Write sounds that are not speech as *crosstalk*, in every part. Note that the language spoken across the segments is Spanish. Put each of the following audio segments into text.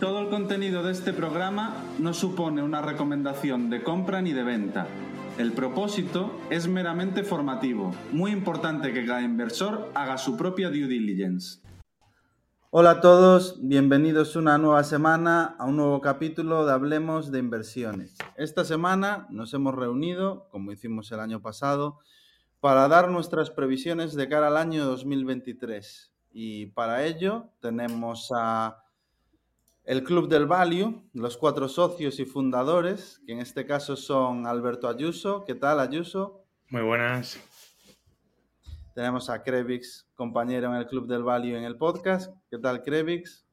Todo el contenido de este programa no supone una recomendación de compra ni de venta. El propósito es meramente formativo. Muy importante que cada inversor haga su propia due diligence. Hola a todos, bienvenidos una nueva semana a un nuevo capítulo de Hablemos de Inversiones. Esta semana nos hemos reunido, como hicimos el año pasado, para dar nuestras previsiones de cara al año 2023. Y para ello tenemos a el Club del Value, los cuatro socios y fundadores, que en este caso son Alberto Ayuso. ¿Qué tal, Ayuso? Muy buenas. Tenemos a Crevix, compañero en el Club del Value en el podcast. ¿Qué tal, Crevix?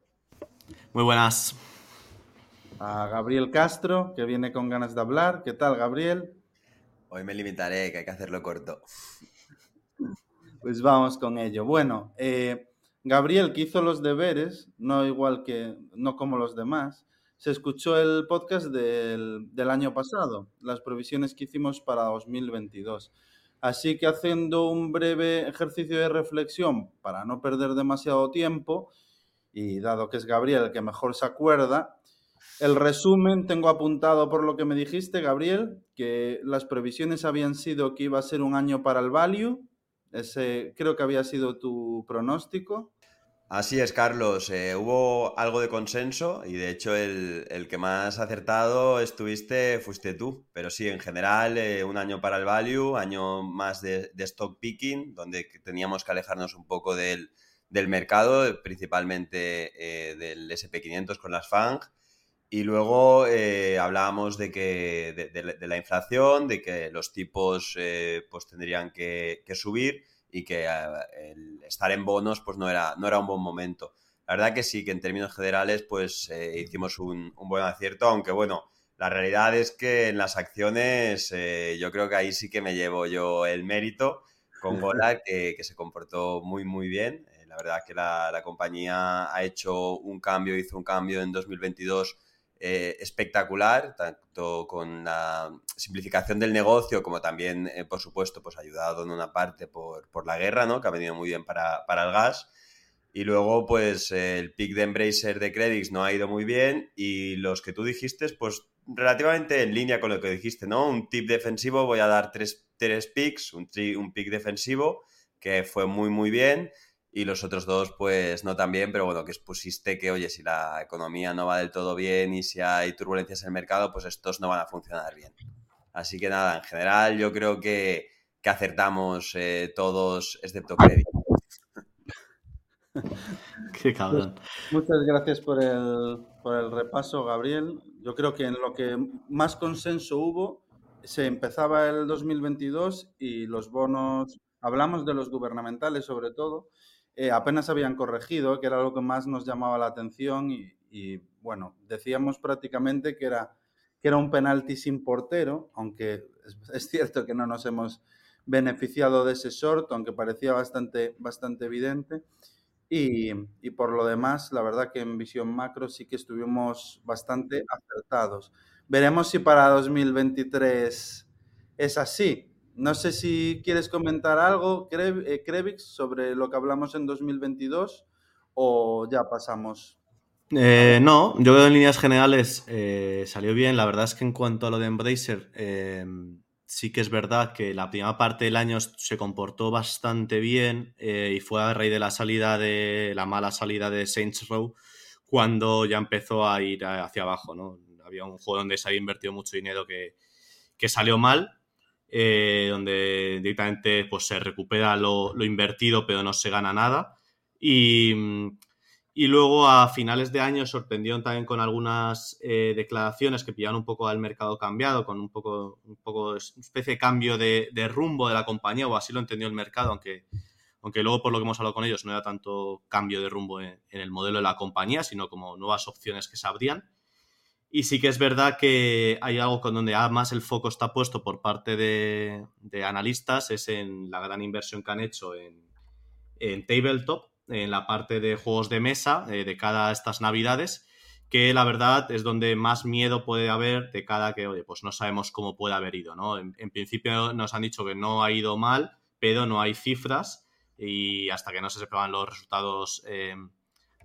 Muy buenas. A Gabriel Castro, que viene con ganas de hablar. ¿Qué tal, Gabriel? Hoy me limitaré, que hay que hacerlo corto. Pues vamos con ello. Bueno, eh, Gabriel, que hizo los deberes, no igual que, no como los demás, se escuchó el podcast del, año pasado, las previsiones que hicimos para 2022. Así que haciendo un breve ejercicio de reflexión para no perder demasiado tiempo, y dado que es Gabriel el que mejor se acuerda, el resumen tengo apuntado por lo que me dijiste, Gabriel, que las previsiones habían sido que iba a ser un año para el value, creo que había sido tu pronóstico. Así es, Carlos. Eh, hubo algo de consenso y de hecho el, que más acertado estuviste fuiste tú. Pero sí, en general, eh, un año para el value, año más de, stock picking, donde teníamos que alejarnos un poco del, mercado, principalmente eh, del SP500 con las FANG. Y luego hablábamos de, que, de, la inflación, de que los tipos pues tendrían que, subir y que el estar en bonos pues no era, no era un buen momento. La verdad que sí, que en términos generales pues hicimos un, buen acierto, aunque bueno, la realidad es que en las acciones yo creo que ahí sí que me llevo yo el mérito con Gola, *laughs* que, que se comportó muy muy bien. la verdad que la, la compañía ha hecho un cambio, hizo un cambio en 2022 eh, espectacular, tanto con la simplificación del negocio como también, eh, por supuesto, pues ayudado en una parte por, la guerra, ¿no? Que ha venido muy bien para, el gas. Y luego, pues el pick de Embracer de Credits no ha ido muy bien y los que tú dijiste, pues relativamente en línea con lo que dijiste, ¿no? Un tip defensivo, voy a dar tres, tres picks, un, un pick defensivo que fue muy, muy bien y los otros dos pues no tan bien, pero bueno, que expusiste que, oye, si la economía no va del todo bien y si hay turbulencias en el mercado, pues estos no van a funcionar bien. Así que nada, en general yo creo que, acertamos eh, todos, excepto Credit. *laughs* Qué cabrón. Muchas gracias por el, por el repaso, Gabriel. Yo creo que en lo que más consenso hubo, se empezaba el 2022 y los bonos, hablamos de los gubernamentales sobre todo, eh, apenas habían corregido, que era lo que más nos llamaba la atención y, bueno, decíamos prácticamente que era, que era un penalti sin portero, aunque es, cierto que no nos hemos beneficiado de ese short, aunque parecía bastante, bastante evidente. Y, y, por lo demás, la verdad que en visión macro sí que estuvimos bastante acertados. Veremos si para 2023 es así. No sé si quieres comentar algo, Krevix, eh, sobre lo que hablamos en 2022 o ya pasamos. Eh, no, yo creo en líneas generales eh, salió bien. La verdad es que en cuanto a lo de Embracer, sí que es verdad que la primera parte del año se comportó bastante bien y fue a raíz de la salida de la mala salida de Saints Row cuando ya empezó a ir hacia abajo. ¿no? Había un juego donde se había invertido mucho dinero que, que salió mal eh, donde directamente pues, se recupera lo, invertido pero no se gana nada. Y, luego a finales de año sorprendieron también con algunas eh, declaraciones que pillaron un poco al mercado cambiado, con un poco, un poco especie de cambio de, rumbo de la compañía, o así lo entendió el mercado, aunque, aunque luego por lo que hemos hablado con ellos no era tanto cambio de rumbo en, el modelo de la compañía, sino como nuevas opciones que se abrían. Y sí que es verdad que hay algo con donde más el foco está puesto por parte de, analistas, es en la gran inversión que han hecho en, en Tabletop, en la parte de juegos de mesa eh, de cada estas navidades, que la verdad es donde más miedo puede haber de cada que, oye, pues no sabemos cómo puede haber ido, ¿no? En, principio nos han dicho que no ha ido mal, pero no hay cifras y hasta que no se sepan los resultados eh,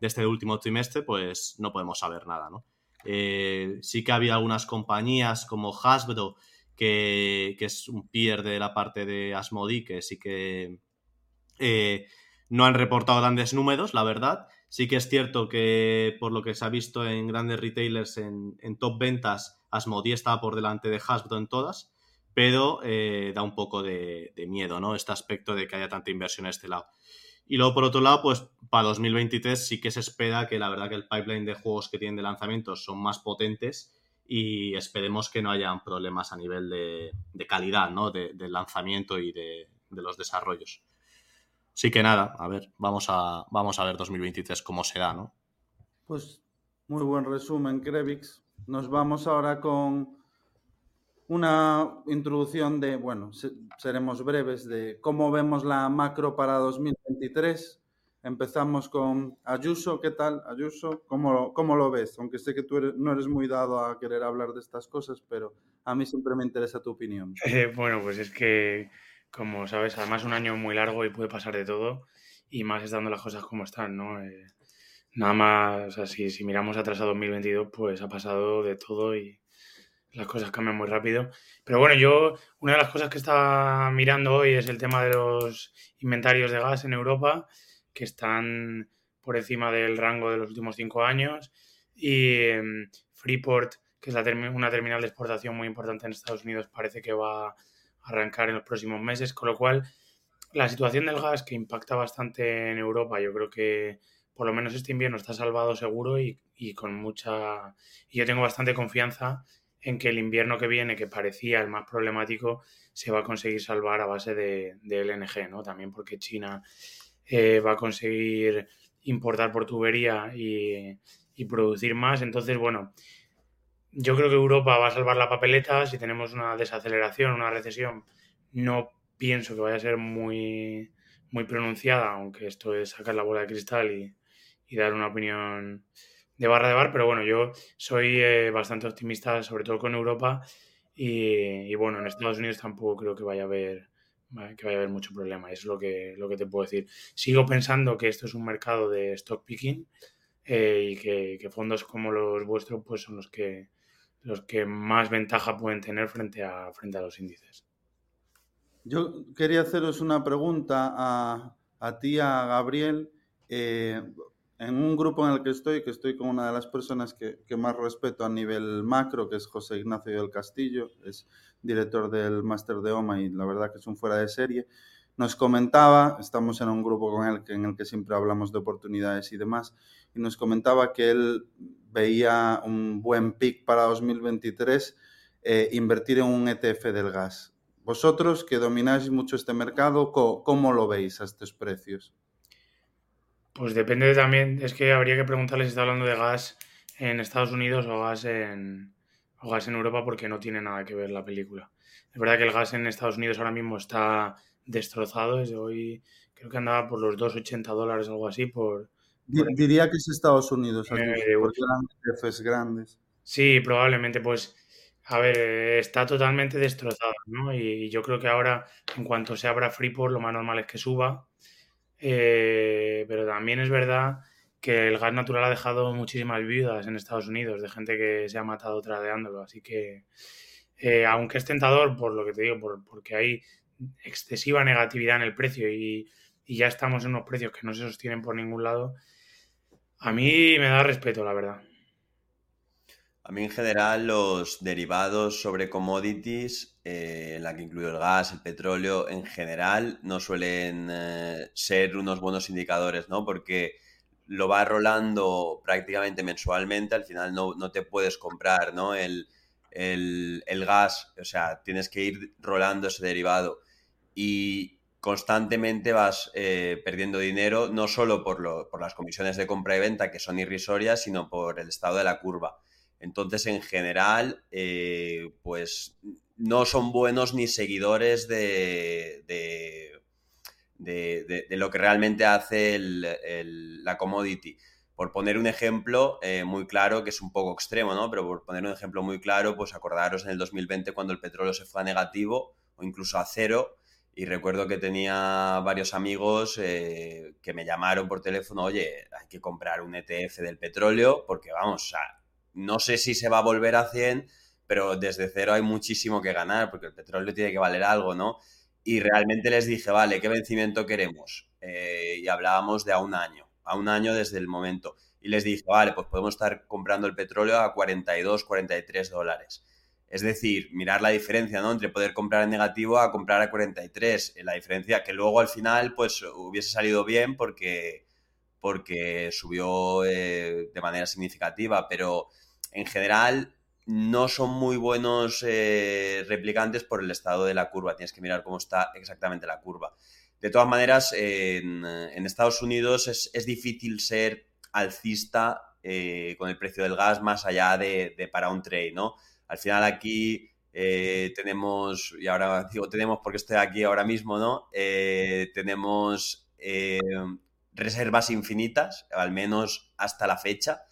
de este último trimestre, pues no podemos saber nada, ¿no? Eh, sí que había algunas compañías como Hasbro, que, es un peer de la parte de Asmodi, que sí que eh, no han reportado grandes números, la verdad. Sí que es cierto que por lo que se ha visto en grandes retailers en, top ventas, Asmodi está por delante de Hasbro en todas, pero eh, da un poco de, de, miedo, ¿no? Este aspecto de que haya tanta inversión a este lado. Y luego, por otro lado, pues para 2023 sí que se espera que la verdad que el pipeline de juegos que tienen de lanzamientos son más potentes y esperemos que no hayan problemas a nivel de, calidad, ¿no? De, lanzamiento y de, los desarrollos. Sí que nada, a ver, vamos a, vamos a ver 2023 cómo será, ¿no? Pues muy buen resumen, Krevix. Nos vamos ahora con una introducción de, bueno, seremos breves, de cómo vemos la macro para 2023. Empezamos con Ayuso, ¿qué tal, Ayuso? ¿Cómo, cómo lo ves? Aunque sé que tú no eres muy dado a querer hablar de estas cosas, pero a mí siempre me interesa tu opinión. Eh, *laughs* bueno, pues es que, como sabes, además un año muy largo y puede pasar de todo, y más estando las cosas como están, ¿no? Eh, nada más, o sea, si, si miramos atrás a 2022, pues ha pasado de todo y, las cosas cambian muy rápido. Pero bueno, yo una de las cosas que estaba mirando hoy es el tema de los inventarios de gas en Europa, que están por encima del rango de los últimos cinco años. Y em, Freeport, que es una terminal de exportación muy importante en Estados Unidos, parece que va a arrancar en los próximos meses. Con lo cual, la situación del gas que impacta bastante en Europa, yo creo que por lo menos este invierno está salvado seguro y con mucha... Y yo tengo bastante confianza en que el invierno que viene, que parecía el más problemático, se va a conseguir salvar a base de, LNG, ¿no? También porque China eh, va a conseguir importar por tubería y, producir más. Entonces, bueno, yo creo que Europa va a salvar la papeleta. Si tenemos una desaceleración, una recesión, no pienso que vaya a ser muy, muy pronunciada, aunque esto es sacar la bola de cristal y, y dar una opinión de barra de bar, pero bueno, yo soy eh, bastante optimista, sobre todo con Europa. Y, bueno, en Estados Unidos tampoco creo que vaya a haber que vaya a haber mucho problema. Es lo que, lo que te puedo decir. Sigo pensando que esto es un mercado de stock picking eh, y que, fondos como los vuestros pues son los que los que más ventaja pueden tener frente a, frente a los índices. Yo quería haceros una pregunta a, a ti, a Gabriel. Eh, en un grupo en el que estoy, que estoy con una de las personas que, más respeto a nivel macro, que es José Ignacio del Castillo, es director del Máster de OMA y la verdad que es un fuera de serie, nos comentaba, estamos en un grupo con él en el que siempre hablamos de oportunidades y demás, y nos comentaba que él veía un buen pick para 2023 eh, invertir en un ETF del gas. Vosotros que domináis mucho este mercado, cómo lo veis a estos precios? Pues depende también, es que habría que preguntarle si está hablando de gas en Estados Unidos o gas en, o gas en Europa porque no tiene nada que ver la película. Es verdad que el gas en Estados Unidos ahora mismo está destrozado, desde hoy creo que andaba por los 2,80 dólares, algo así, por... Diría que es Estados Unidos, aquí, eran jefes grandes. Sí, probablemente, pues, a ver, está totalmente destrozado, ¿no? Y, yo creo que ahora, en cuanto se abra Freeport, lo más normal es que suba eh, pero también es verdad que el gas natural ha dejado muchísimas viudas en Estados Unidos, de gente que se ha matado tradeándolo. Así que, eh, aunque es tentador, por lo que te digo, porque hay excesiva negatividad en el precio y, y, ya estamos en unos precios que no se sostienen por ningún lado, a mí me da respeto, la verdad. A mí en general los derivados sobre commodities, eh, en la que incluyo el gas, el petróleo, en general no suelen eh, ser unos buenos indicadores, ¿no? Porque lo va rolando prácticamente mensualmente, al final no, te puedes comprar, ¿no? El, gas, o sea, tienes que ir rolando ese derivado y constantemente vas eh, perdiendo dinero, no solo por, por las comisiones de compra y venta que son irrisorias, sino por el estado de la curva. Entonces, en general, eh, pues no son buenos ni seguidores de, de, lo que realmente hace la commodity. Por poner un ejemplo eh, muy claro, que es un poco extremo, ¿no? Pero por poner un ejemplo muy claro, pues acordaros en el 2020 cuando el petróleo se fue a negativo o incluso a cero, y recuerdo que tenía varios amigos eh, que me llamaron por teléfono, oye, hay que comprar un ETF del petróleo porque vamos, o no sé si se va a volver a 100, pero desde cero hay muchísimo que ganar porque el petróleo tiene que valer algo, ¿no? Y realmente les dije, vale, ¿qué vencimiento queremos? Eh, y hablábamos de a un año, a un año desde el momento. Y les dije, vale, pues podemos estar comprando el petróleo a 42, 43 dólares. Es decir, mirar la diferencia, ¿no? Entre poder comprar en negativo a comprar a 43. La diferencia que luego al final, pues hubiese salido bien porque, porque subió eh, de manera significativa, pero en general no son muy buenos eh, replicantes por el estado de la curva. Tienes que mirar cómo está exactamente la curva. De todas maneras, en, Estados Unidos es, difícil ser alcista eh, con el precio del gas más allá de, de, para un trade, ¿no? Al final aquí eh, tenemos, y ahora *laughs* digo tenemos porque estoy aquí ahora mismo, ¿no? tenemos reservas infinitas, al menos hasta la fecha.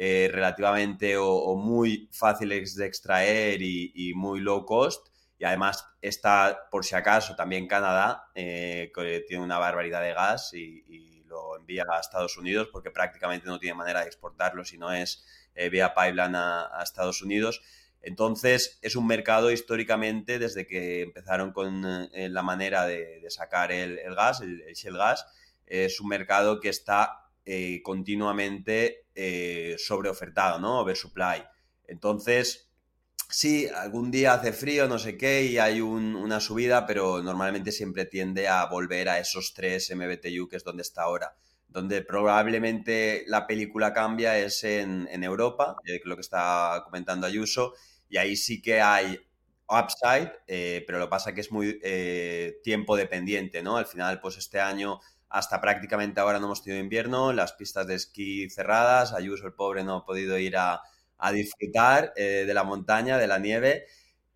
Eh, relativamente o, muy fáciles de extraer y, muy low cost. Y además está, por si acaso, también Canadá, eh, que tiene una barbaridad de gas y, lo envía a Estados Unidos porque prácticamente no tiene manera de exportarlo si no es eh, vía pipeline a, Estados Unidos. Entonces, es un mercado históricamente, desde que empezaron con la manera de, sacar el, gas, el, el shell gas, es un mercado que está eh, continuamente eh, sobreofertado, ¿no? Oversupply. Entonces, sí, algún día hace frío, no sé qué, y hay una subida, pero normalmente siempre tiende a volver a esos 3 MBTU, que es donde está ahora. Donde probablemente la película cambia es en, Europa, eh, lo que está comentando Ayuso, y ahí sí que hay upside, pero lo que pasa que es muy tiempo dependiente, ¿no? Al final, pues este año hasta prácticamente ahora no hemos tenido invierno, las pistas de esquí cerradas, Ayuso el pobre no ha podido ir a, disfrutar eh, de la montaña, de la nieve.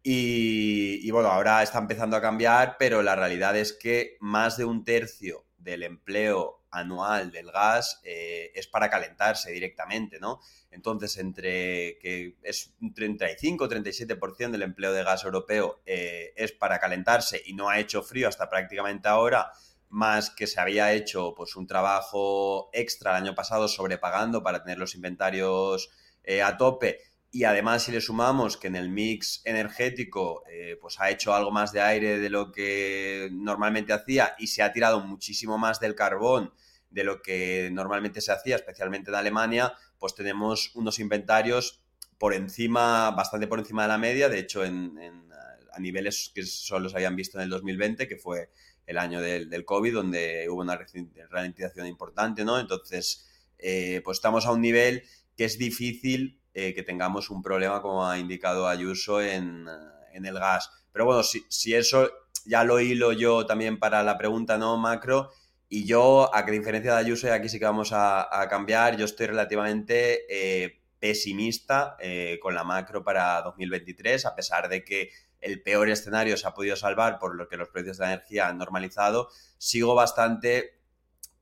Y, bueno, ahora está empezando a cambiar, pero la realidad es que más de un tercio del empleo anual del gas eh, es para calentarse directamente, ¿no? Entonces, entre que es un 35-37% del empleo de gas europeo eh, es para calentarse y no ha hecho frío hasta prácticamente ahora, más que se había hecho pues un trabajo extra el año pasado sobrepagando para tener los inventarios eh, a tope. Y además si le sumamos que en el mix energético eh, pues ha hecho algo más de aire de lo que normalmente hacía y se ha tirado muchísimo más del carbón de lo que normalmente se hacía, especialmente en Alemania, pues tenemos unos inventarios por encima, bastante por encima de la media, de hecho en, a niveles que solo se habían visto en el 2020, que fue el año del, del COVID, donde hubo una ralentización importante, ¿no? Entonces, eh, pues estamos a un nivel que es difícil eh, que tengamos un problema, como ha indicado Ayuso, en, en el gas. Pero bueno, si, si, eso ya lo hilo yo también para la pregunta, ¿no? Macro. Y yo, a que diferencia de Ayuso, y aquí sí que vamos a, cambiar, yo estoy relativamente eh, pesimista con la macro para 2023, a pesar de que el peor escenario se ha podido salvar por lo que los precios de la energía han normalizado, sigo bastante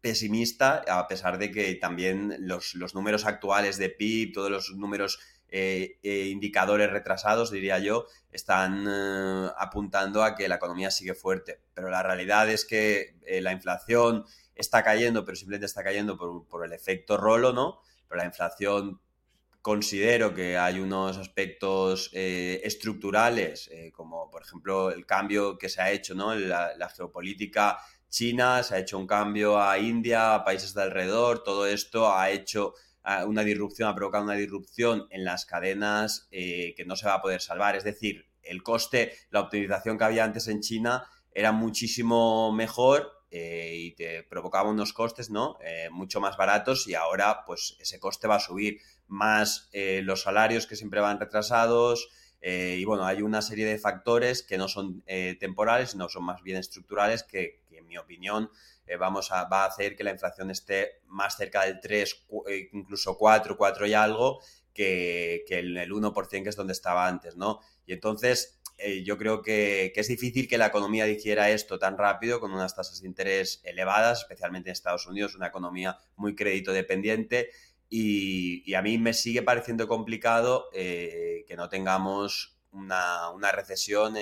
pesimista, a pesar de que también los, números actuales de PIB, todos los números eh, eh, indicadores retrasados, diría yo, están eh, apuntando a que la economía sigue fuerte. Pero la realidad es que la inflación está cayendo, pero simplemente está cayendo por, por el efecto rolo, ¿no? Pero la inflación considero que hay unos aspectos eh, estructurales, eh, como por ejemplo el cambio que se ha hecho ¿no? la, geopolítica china, se ha hecho un cambio a India, a países de alrededor, todo esto ha hecho ah, una disrupción, ha provocado una disrupción en las cadenas eh, que no se va a poder salvar. Es decir, el coste, la optimización que había antes en China era muchísimo mejor y te provocaba unos costes ¿no? mucho más baratos y ahora pues ese coste va a subir más eh, los salarios que siempre van retrasados. Eh, y bueno, hay una serie de factores que no son eh, temporales, sino son más bien estructurales, que, en mi opinión vamos a, va a hacer que la inflación esté más cerca del 3, incluso 4, 4 y algo, que, que el 1% que es donde estaba antes, ¿no? Y entonces eh, yo creo que, es difícil que la economía digiera esto tan rápido con unas tasas de interés elevadas, especialmente en Estados Unidos, una economía muy crédito dependiente. Y, a mí me sigue pareciendo complicado eh, que no tengamos una, recesión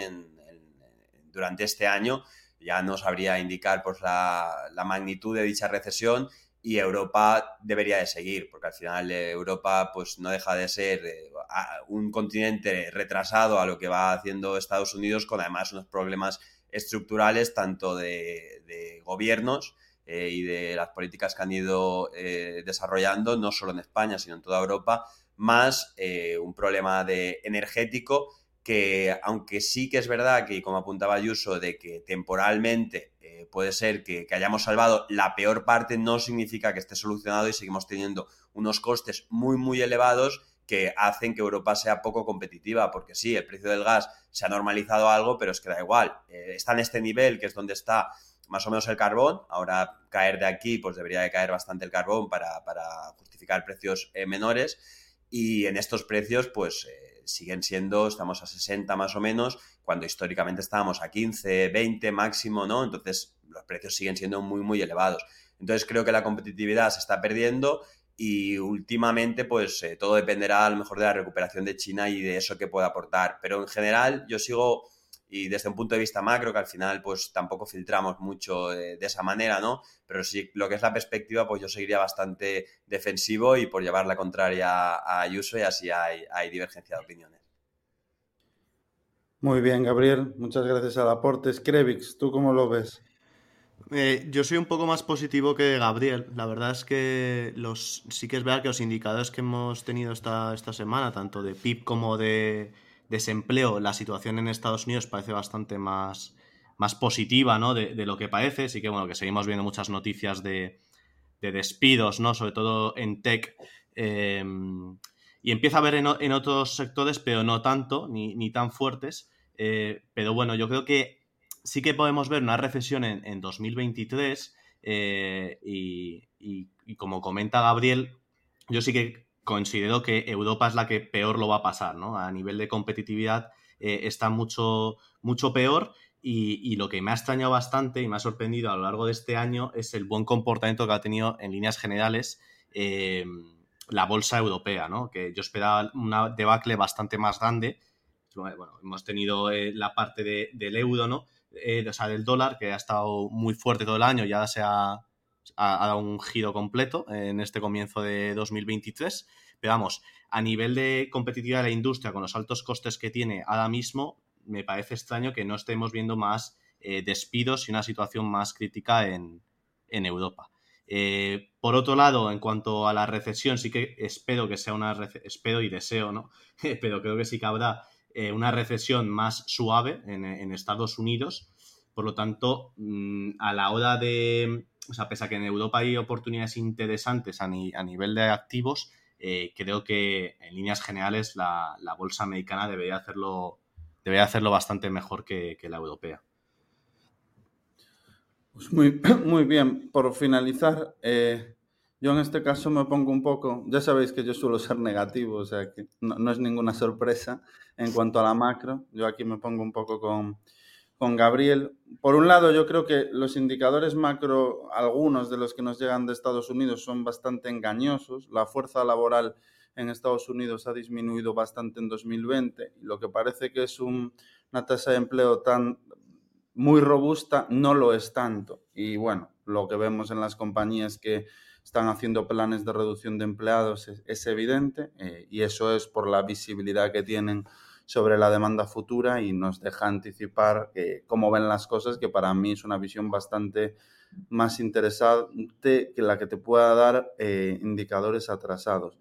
durante este año. Ya no sabría indicar pues, la, la magnitud de dicha recesión y Europa debería de seguir, porque al final eh, Europa pues no deja de ser eh, un continente retrasado a lo que va haciendo Estados Unidos, con además unos problemas estructurales tanto de, gobiernos eh, y de las políticas que han ido desarrollando, no solo en España, sino en toda Europa, más un problema de energético que aunque sí que es verdad que, como apuntaba Ayuso, de que temporalmente puede ser que, hayamos salvado la peor parte, no significa que esté solucionado y seguimos teniendo unos costes muy, muy elevados que hacen que Europa sea poco competitiva, porque sí, el precio del gas se ha normalizado algo, pero es que da igual, eh, está en este nivel, que es donde está más o menos el carbón, ahora caer de aquí, pues debería de caer bastante el carbón para, justificar precios eh, menores, y en estos precios, pues... Siguen siendo, estamos a 60 más o menos, cuando históricamente estábamos a 15, 20 máximo, ¿no? Entonces los precios siguen siendo muy, muy elevados. Entonces creo que la competitividad se está perdiendo y últimamente pues eh, todo dependerá a lo mejor de la recuperación de China y de eso que pueda aportar. Pero en general yo sigo, y desde un punto de vista macro, que al final pues tampoco filtramos mucho de, esa manera, ¿no? Pero sí, lo que es la perspectiva pues yo seguiría bastante defensivo y por llevar la contraria a Ayuso y así hay, hay divergencia de opiniones. Muy bien, Gabriel. Muchas gracias al aporte. Skrevix, ¿tú cómo lo ves? Eh, yo soy un poco más positivo que Gabriel. La verdad es que los, sí que es verdad que los indicadores que hemos tenido esta, esta semana, tanto de PIB como de desempleo, la situación en Estados Unidos parece bastante más, más positiva ¿no? de, lo que parece. Sí que bueno, que seguimos viendo muchas noticias de, despidos, ¿no? Sobre todo en tech. Em, y empieza a haber en, otros sectores, pero no tanto, ni, ni tan fuertes. Eh, pero bueno, yo creo que sí que podemos ver una recesión en, 2023 eh, y, como comenta Gabriel, yo sí que considero que Europa es la que peor lo va a pasar, ¿no? A nivel de competitividad eh, está mucho, mucho peor y, lo que me ha extrañado bastante y me ha sorprendido a lo largo de este año es el buen comportamiento que ha tenido en líneas generales eh, la bolsa europea, ¿no? Que yo esperaba una debacle bastante más grande. Bueno, hemos tenido la parte del euro, ¿no? eh, o sea, del dólar, que ha estado muy fuerte todo el año, ya se ha, dado un giro completo en este comienzo de 2023. Pero vamos, a nivel de competitividad de la industria, con los altos costes que tiene ahora mismo, me parece extraño que no estemos viendo más eh, despidos y una situación más crítica en, Europa. Eh, por otro lado, en cuanto a la recesión, sí que espero que sea una espero y deseo, ¿no? *laughs* Pero creo que sí que habrá eh, una recesión más suave en, Estados Unidos. Por lo tanto, mm, a la hora de, o sea, pese a que en Europa hay oportunidades interesantes a, nivel de activos, eh, creo que en líneas generales la, bolsa americana debería hacerlo, debería hacerlo bastante mejor que, la europea. Pues muy, *coughs* muy bien, por finalizar, eh, yo en este caso me pongo un poco, ya sabéis que yo suelo ser negativo, o sea que no, es ninguna sorpresa en cuanto a la macro. Yo aquí me pongo un poco con, con Gabriel. Por un lado, yo creo que los indicadores macro, algunos de los que nos llegan de Estados Unidos, son bastante engañosos. La fuerza laboral en Estados Unidos ha disminuido bastante en 2020 y lo que parece que es una tasa de empleo tan muy robusta no lo es tanto. Y bueno, lo que vemos en las compañías que están haciendo planes de reducción de empleados es, evidente eh, y eso es por la visibilidad que tienen sobre la demanda futura y nos deja anticipar eh, cómo ven las cosas, que para mí es una visión bastante más interesante que la que te pueda dar eh, indicadores atrasados.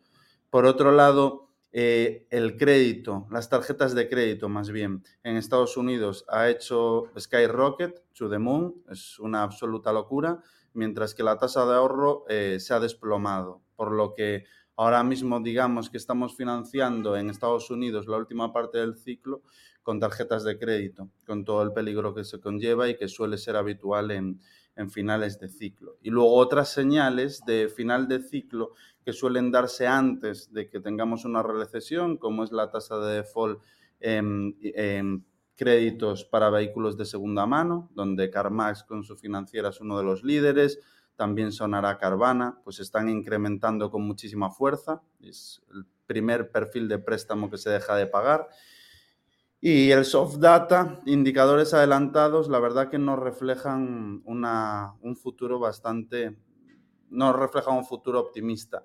Por otro lado, el crédito, las tarjetas de crédito más bien, en Estados Unidos ha hecho Skyrocket to the moon, es una absoluta locura mientras que la tasa de ahorro eh, se ha desplomado, por lo que ahora mismo digamos que estamos financiando en Estados Unidos la última parte del ciclo con tarjetas de crédito, con todo el peligro que se conlleva y que suele ser habitual en, en finales de ciclo. Y luego otras señales de final de ciclo que suelen darse antes de que tengamos una recesión, como es la tasa de default en, créditos para vehículos de segunda mano, donde CarMax con su financiera es uno de los líderes, también sonará Carvana, pues están incrementando con muchísima fuerza, es el primer perfil de préstamo que se deja de pagar. Y el soft data, indicadores adelantados, la verdad que nos reflejan un futuro bastante, no reflejan un futuro optimista.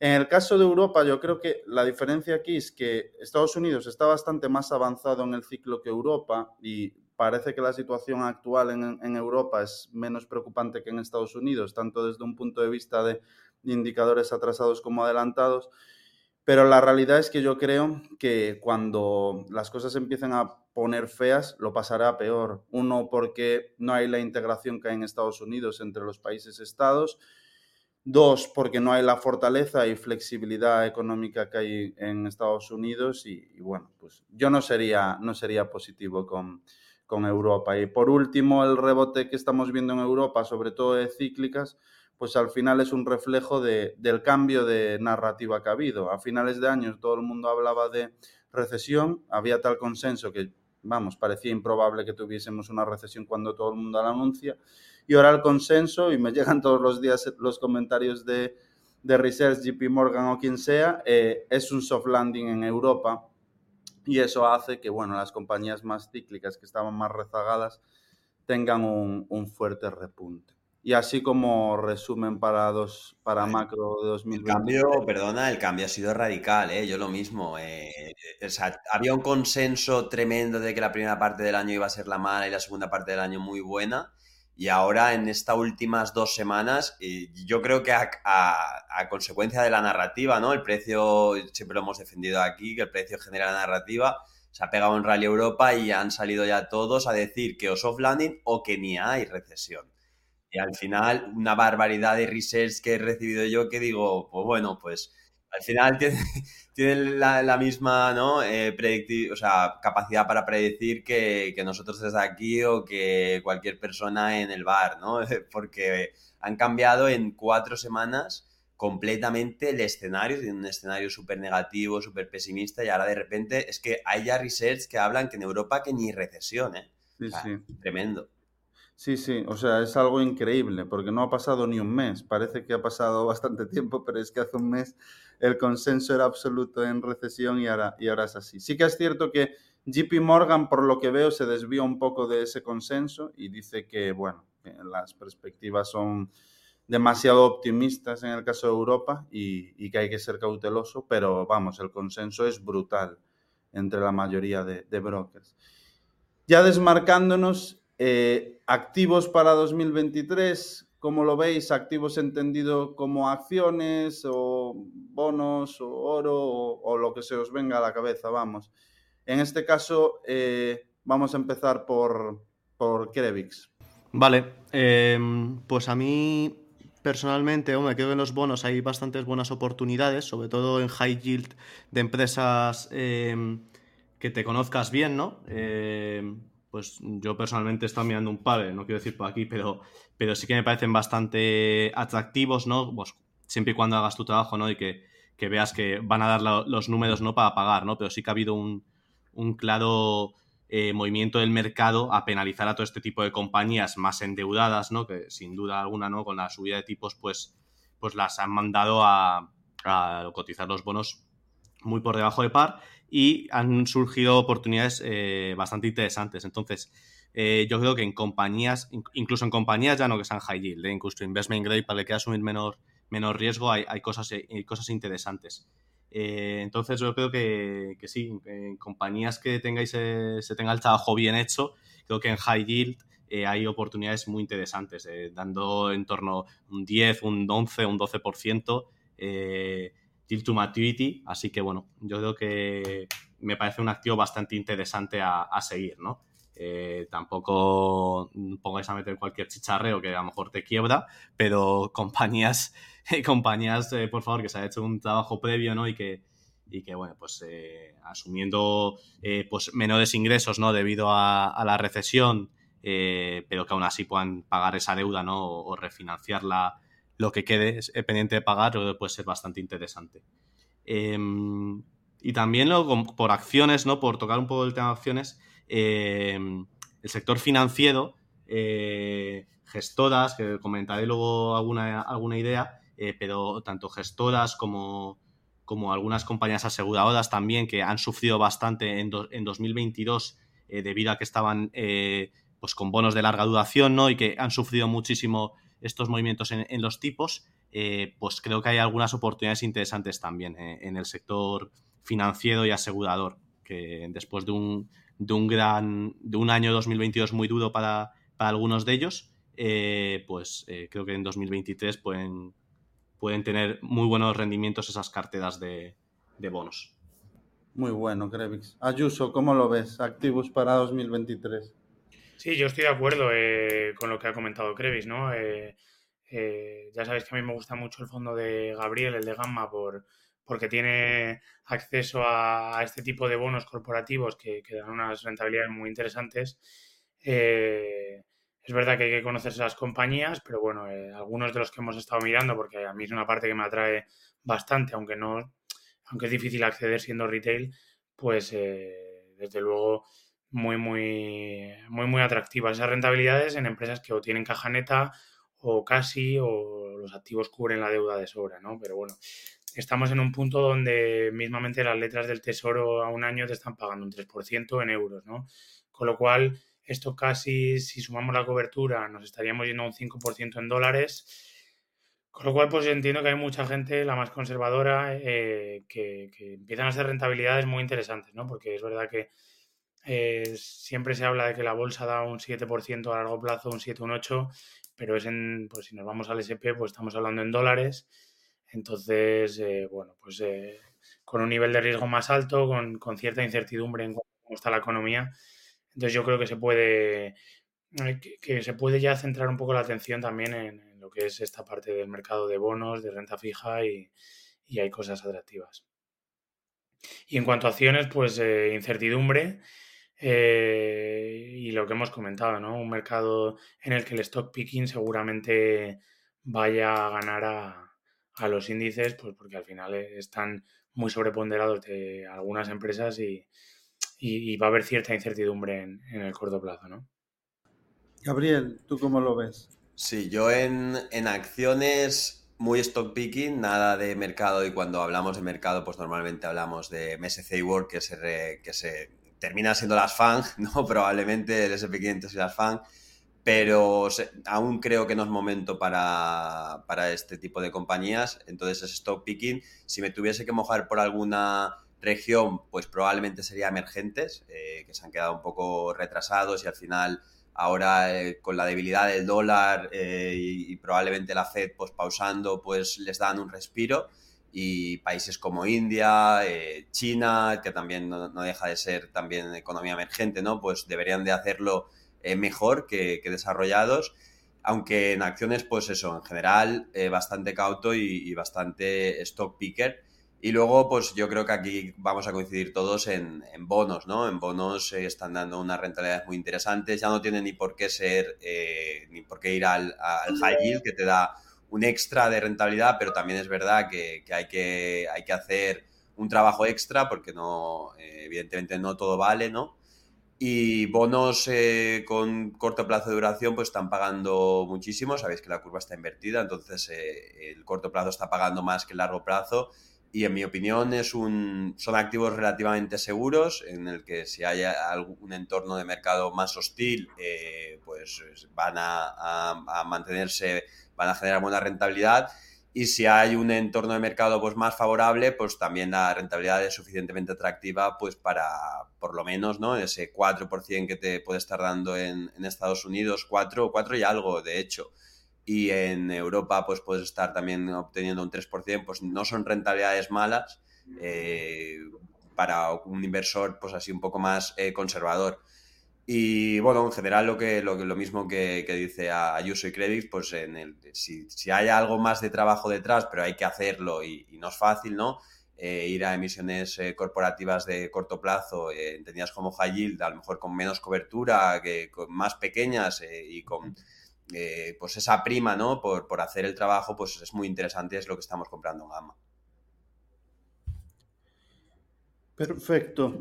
En el caso de Europa, yo creo que la diferencia aquí es que Estados Unidos está bastante más avanzado en el ciclo que Europa y parece que la situación actual en, Europa es menos preocupante que en Estados Unidos, tanto desde un punto de vista de indicadores atrasados como adelantados. Pero la realidad es que yo creo que cuando las cosas empiecen a poner feas, lo pasará peor. Uno, porque no hay la integración que hay en Estados Unidos entre los países estados Dos, porque no hay la fortaleza y flexibilidad económica que hay en Estados Unidos y, bueno, pues yo no sería, no sería positivo con, con, Europa. Y por último, el rebote que estamos viendo en Europa, sobre todo de cíclicas, pues al final es un reflejo de, del cambio de narrativa que ha habido. A finales de año todo el mundo hablaba de recesión, había tal consenso que, vamos, parecía improbable que tuviésemos una recesión cuando todo el mundo la anuncia y ahora el consenso, y me *laughs* llegan todos los días los comentarios de, de Research, JP Morgan o quien sea, eh, es un soft landing en Europa y eso hace que, bueno, las compañías más cíclicas que estaban más rezagadas tengan un, un fuerte repunte. Y así como resumen para, dos, para macro de 2020. El cambio, perdona, el cambio ha sido radical, ¿eh? yo lo mismo. Eh, o sea, había un consenso tremendo de que la primera parte del año iba a ser la mala y la segunda parte del año muy buena. Y ahora en estas últimas dos semanas, yo creo que a, consecuencia de la narrativa, ¿no? El precio, siempre lo hemos defendido aquí, que el precio genera la narrativa, se ha pegado en Rally Europa y han salido ya todos a decir que o soft landing o que ni hay recesión. Y al final, una barbaridad de research que he recibido yo que digo, pues bueno, pues al final *laughs* tienen, la, misma ¿no? Eh, o sea, capacidad para predecir que, nosotros desde aquí o que cualquier persona en el bar, ¿no? *laughs* Porque han cambiado en cuatro semanas completamente el escenario, de un escenario súper negativo, súper pesimista, y ahora de repente es que hay ya research que hablan que en Europa que ni recesión, ¿eh? Sí, sí. Tremendo. Sí, sí, o sea, es algo increíble, porque no ha pasado ni un mes, parece que ha pasado *laughs* bastante tiempo, pero es que hace un mes el consenso era absoluto en recesión y ahora, y ahora es así. Sí que es cierto que JP Morgan, por lo que veo, se desvió un poco de ese consenso y dice que, bueno, las perspectivas son demasiado optimistas en el caso de Europa y, que hay que ser cauteloso, pero vamos, el consenso es brutal entre la mayoría de, brokers. Ya desmarcándonos, eh, activos para 2023, ¿Cómo lo veis? ¿Activos entendido como acciones o bonos o oro o, lo que se os venga a la cabeza? Vamos. En este caso, eh, vamos a empezar por, por Krevix. Vale, em, pues a mí personalmente, hombre, creo que en los bonos hay bastantes buenas oportunidades, sobre todo en high yield de empresas em, que te conozcas bien, ¿no? Em, pues yo personalmente he estado mirando un par, no quiero decir por aquí, pero, pero sí que me parecen bastante atractivos, ¿no? Pues siempre y cuando hagas tu trabajo, ¿no? Y que, veas que van a dar los números, ¿no? Para pagar, ¿no? Pero sí que ha habido un, claro eh, movimiento del mercado a penalizar a todo este tipo de compañías más endeudadas, ¿no? Que sin duda alguna, ¿no? Con la subida de tipos, pues, pues las han mandado a, a cotizar los bonos muy por debajo de par y han surgido oportunidades eh, bastante interesantes. Entonces, eh, yo creo que en compañías, incluso en compañías ya no que sean high yield, eh, incluso investment grade para el que asumir menor, menor riesgo, hay, cosas, cosas interesantes. entonces, yo creo que, sí, en compañías que tengáis, se tenga el trabajo bien hecho, creo que en high yield hay oportunidades muy interesantes, dando en torno un 10, un 11, un 12% to Maturity. Así que bueno, yo creo que me parece un activo bastante interesante a, seguir, ¿no? Eh, tampoco pongáis a meter cualquier chicharreo que a lo mejor te quiebra, pero compañías, *laughs* compañías eh, por favor, que se haya hecho un trabajo previo, ¿no? Y que, y que bueno, pues eh, asumiendo pues menores ingresos, ¿no? Debido a, la recesión pero que aún así puedan pagar esa deuda ¿no? o, refinanciarla lo que quede pendiente de pagar, puede ser bastante interesante. Em, y también por acciones, ¿no? por tocar un poco el tema de acciones, em, el sector financiero, eh, gestoras, que comentaré luego alguna, alguna idea, eh, pero tanto gestoras como, como algunas compañías aseguradoras también que han sufrido bastante en, en 2022 eh, debido a que estaban pues con bonos de larga duración ¿no? y que han sufrido muchísimo estos movimientos en, en los tipos, pues creo que hay algunas oportunidades interesantes también en el sector financiero y asegurador, que después de un, de un gran, de un año 2022 muy duro para, para algunos de ellos, eh, pues eh, creo que en 2023 pueden, pueden tener muy buenos rendimientos esas carteras de, bonos. Muy bueno, Krevix. Ayuso, ¿cómo lo ves? Activos para 2023. Sí, yo estoy de acuerdo eh, con lo que ha comentado Krevis, ¿no? ya sabéis que a mí me gusta mucho el fondo de Gabriel, el de Gamma, por, porque tiene acceso a, este tipo de bonos corporativos que, que dan unas rentabilidades muy interesantes. Eh, es verdad que hay que conocerse las compañías, pero bueno, eh, algunos de los que hemos estado mirando, porque a mí es una parte que me atrae bastante, aunque no, aunque es difícil acceder siendo retail, pues eh, desde luego muy, muy, muy, muy atractivas esas rentabilidades en empresas que o tienen caja neta o casi, o los activos cubren la deuda de sobra, ¿no? Pero bueno, estamos en un punto donde mismamente las letras del tesoro a un año te están pagando un 3% en euros, ¿no? Con lo cual, esto casi, si sumamos la cobertura, nos estaríamos yendo a un 5% en dólares. Con lo cual, pues entiendo que hay mucha gente, la más conservadora, eh, que, empiezan a ser rentabilidades muy interesantes, ¿no? Porque es verdad que eh, siempre se habla de que la bolsa da un 7% a largo plazo, un 7, un 8, pero es en, pues si nos vamos al SP, pues estamos hablando en dólares. Entonces, eh, bueno, pues con un nivel de riesgo más alto, con, con cierta incertidumbre en cómo está la economía, entonces yo creo que se puede eh, que, se puede ya centrar un poco la atención también en, lo que es esta parte del mercado de bonos, de renta fija y, hay cosas atractivas. Y en cuanto a acciones, pues eh, incertidumbre eh, y lo que hemos comentado, ¿no? Un mercado en el que el stock picking seguramente vaya a ganar a, a los índices, pues porque al final están muy sobreponderados de algunas empresas y, y, va a haber cierta incertidumbre en, el corto plazo, ¿no? Gabriel, ¿tú cómo lo ves? Sí, yo en, acciones muy stock picking, nada de mercado y cuando hablamos de mercado pues normalmente hablamos de MSCI World que se, que se termina siendo las FANG, *laughs* ¿no? Probablemente el SP500 y las FANG, pero aún creo que no es momento para, para, este tipo de compañías, entonces es stock picking. Si me tuviese que mojar por alguna región, pues probablemente sería emergentes, eh, que se han quedado un poco retrasados y al final ahora eh, con la debilidad del dólar eh, y, probablemente la Fed pues pausando, pues les dan un respiro y países como India, China, que también no, deja de ser también economía emergente, ¿no? Pues deberían de hacerlo mejor que, desarrollados aunque en acciones, pues eso, en general, bastante cauto y, y, bastante stock picker. Y luego, pues yo creo que aquí vamos a coincidir todos en, bonos, ¿no? En bonos eh, están dando unas rentabilidades muy interesantes, ya no tiene ni por qué ser, eh, ni por qué ir al, high yield, que te da un extra de rentabilidad, pero también es verdad que, hay, que hay que hacer un trabajo extra porque no, eh, evidentemente no todo vale, ¿no? Y bonos con corto plazo de duración pues están pagando muchísimo, sabéis que la curva está invertida, entonces el corto plazo está pagando más que el largo plazo y en mi opinión es un, son activos relativamente seguros en el que si hay algún entorno de mercado más hostil, eh, pues van a, mantenerse, van a generar buena rentabilidad y si hay un entorno de mercado pues más favorable, pues también la rentabilidad es suficientemente atractiva pues para por lo menos ¿no? ese 4% que te puede estar dando en, en Estados Unidos, 4, 4 y algo de hecho y en Europa pues puedes estar también obteniendo un 3%, pues no son rentabilidades malas eh, para un inversor pues así un poco más eh, conservador. Y bueno, en general lo que lo, lo mismo que, que dice Ayuso y Credit, pues en el, si, si, hay algo más de trabajo detrás, pero hay que hacerlo y, no es fácil, ¿no? eh, ir a emisiones eh, corporativas de corto plazo, entendidas como high yield, a lo mejor con menos cobertura, que, con más pequeñas y con pues esa prima ¿no? por, por hacer el trabajo, pues es muy interesante, es lo que estamos comprando en Gamma. Perfecto.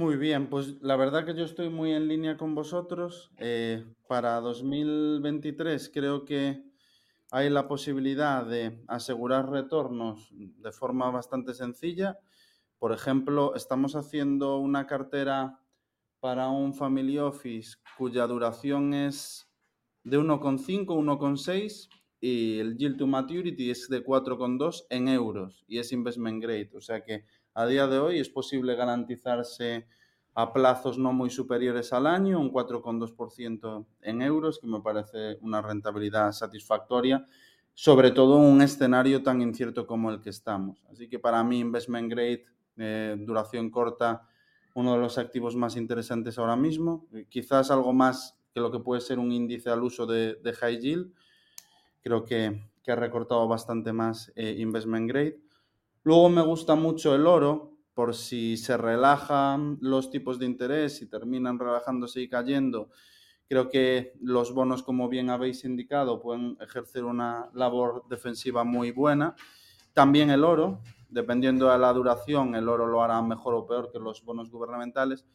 Muy bien, pues la verdad que yo estoy muy en línea con vosotros. Eh, para 2023 creo que hay la posibilidad de asegurar retornos de forma bastante sencilla. Por ejemplo, estamos haciendo una cartera para un family office cuya duración es de 1,5, 1,6 y el yield to maturity es de 4,2 en euros y es investment grade. O sea que a día de hoy es posible garantizarse a plazos no muy superiores al año, un 4,2% en euros, que me parece una rentabilidad satisfactoria, sobre todo en un escenario tan incierto como el que estamos. Así que para mí, investment grade, eh, duración corta, uno de los activos más interesantes ahora mismo, quizás algo más que lo que puede ser un índice al uso de, high yield. Creo que, ha recortado bastante más eh, investment grade. Luego me gusta mucho el oro, por si se relajan los tipos de interés y terminan relajándose y cayendo. Creo que los bonos, como bien habéis indicado, pueden ejercer una labor defensiva muy buena. También el oro, dependiendo de la duración, el oro lo hará mejor o peor que los bonos gubernamentales.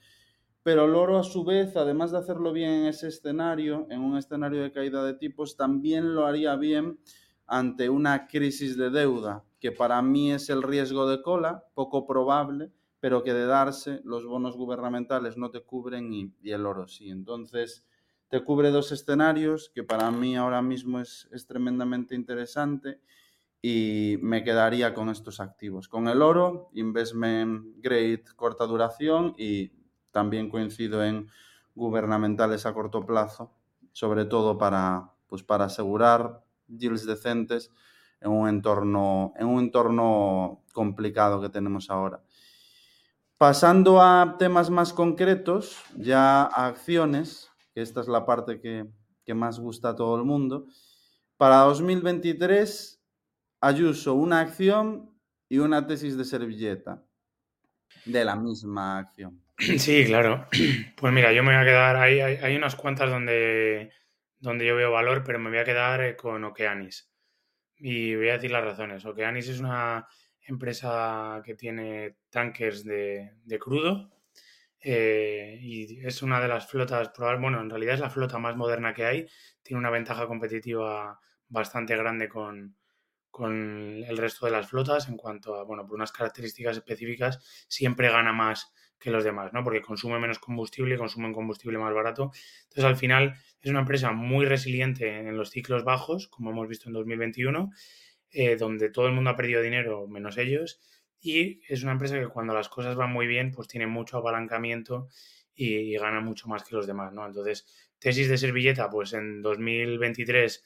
Pero el oro, a su vez, además de hacerlo bien en ese escenario, en un escenario de caída de tipos, también lo haría bien ante una crisis de deuda, que para mí es el riesgo de cola, poco probable, pero que de darse los bonos gubernamentales no te cubren y, el oro sí. Entonces, te cubre dos escenarios que para mí ahora mismo es, es tremendamente interesante y me quedaría con estos activos. Con el oro, investment grade corta duración y también coincido en gubernamentales a corto plazo, sobre todo para, pues para asegurar deals decentes en un entorno, en un entorno complicado que tenemos ahora. Pasando a temas más concretos, ya a acciones, que esta es la parte que, que más gusta a todo el mundo. Para 2023, Ayuso, una acción y una tesis de servilleta de la misma acción. *clears throat* Sí, claro. *clears throat* Pues mira, yo me voy a quedar, hay, hay unas cuantas donde donde yo veo valor, pero me voy a quedar eh, con Okeanis. Y voy a decir las razones. Okeanis es una empresa que tiene tankers de, crudo eh, y es una de las flotas, bueno, en realidad es la flota más moderna que hay. Tiene una ventaja competitiva bastante grande con, con el resto de las flotas en cuanto a, bueno, por unas características específicas, siempre gana más que los demás, ¿no? Porque consume menos combustible, consume un combustible más barato. Entonces, al final, es una empresa muy resiliente en los ciclos bajos, como hemos visto en 2021, eh, donde todo el mundo ha perdido dinero menos ellos. Y es una empresa que cuando las cosas van muy bien, pues tiene mucho apalancamiento y, gana mucho más que los demás, ¿no? Entonces, tesis de servilleta, pues en 2023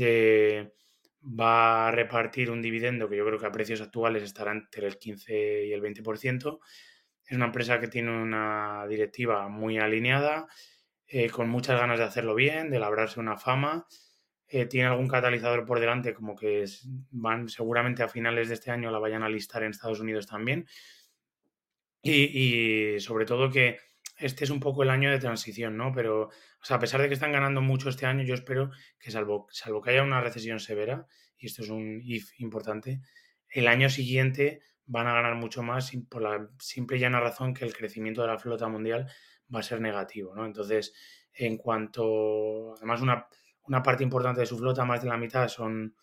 eh, va a repartir un dividendo que yo creo que a precios actuales estará entre el 15 y el 20%. Es una empresa que tiene una directiva muy alineada, eh, con muchas ganas de hacerlo bien, de labrarse una fama. Eh, tiene algún catalizador por delante, como que van seguramente a finales de este año la vayan a listar en Estados Unidos también. Y, sobre todo que este es un poco el año de transición, ¿no? Pero, o sea, a pesar de que están ganando mucho este año, yo espero que salvo, salvo que haya una recesión severa, y esto es un if importante, el año siguiente van a ganar mucho más por la simple y llana razón que el crecimiento de la flota mundial va a ser negativo, ¿no? Entonces, en cuanto, además una, una parte importante de su flota, más de la mitad, son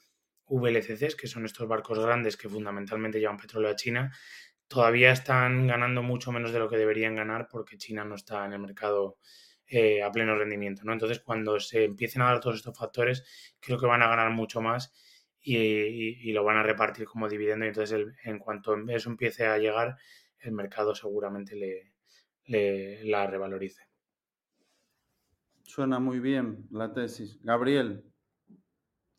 VLCCs, que son estos barcos grandes que fundamentalmente llevan petróleo a China, todavía están ganando mucho menos de lo que deberían ganar porque China no está en el mercado eh, a pleno rendimiento, ¿no? Entonces, cuando se empiecen a dar todos estos factores, creo que van a ganar mucho más y, lo van a repartir como dividendo. Y entonces, en cuanto eso empiece a llegar, el mercado seguramente le, la revalorice. Suena muy bien la tesis. Gabriel,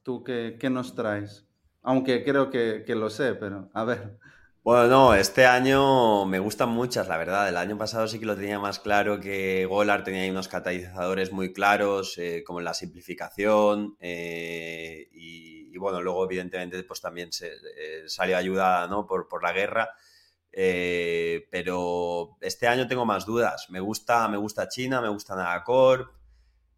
¿tú qué, nos traes? Aunque creo que, lo sé, pero a ver. Bueno, no, este año me gustan muchas, la verdad. El año pasado sí que lo tenía más claro que Golar tenía ahí unos catalizadores muy claros, eh, como la simplificación eh, y, bueno, luego evidentemente pues también se, eh, salió ayudada ¿no? por, por la guerra. Pero este año tengo más dudas. Me gusta, me gusta China, me gusta Nagacorp.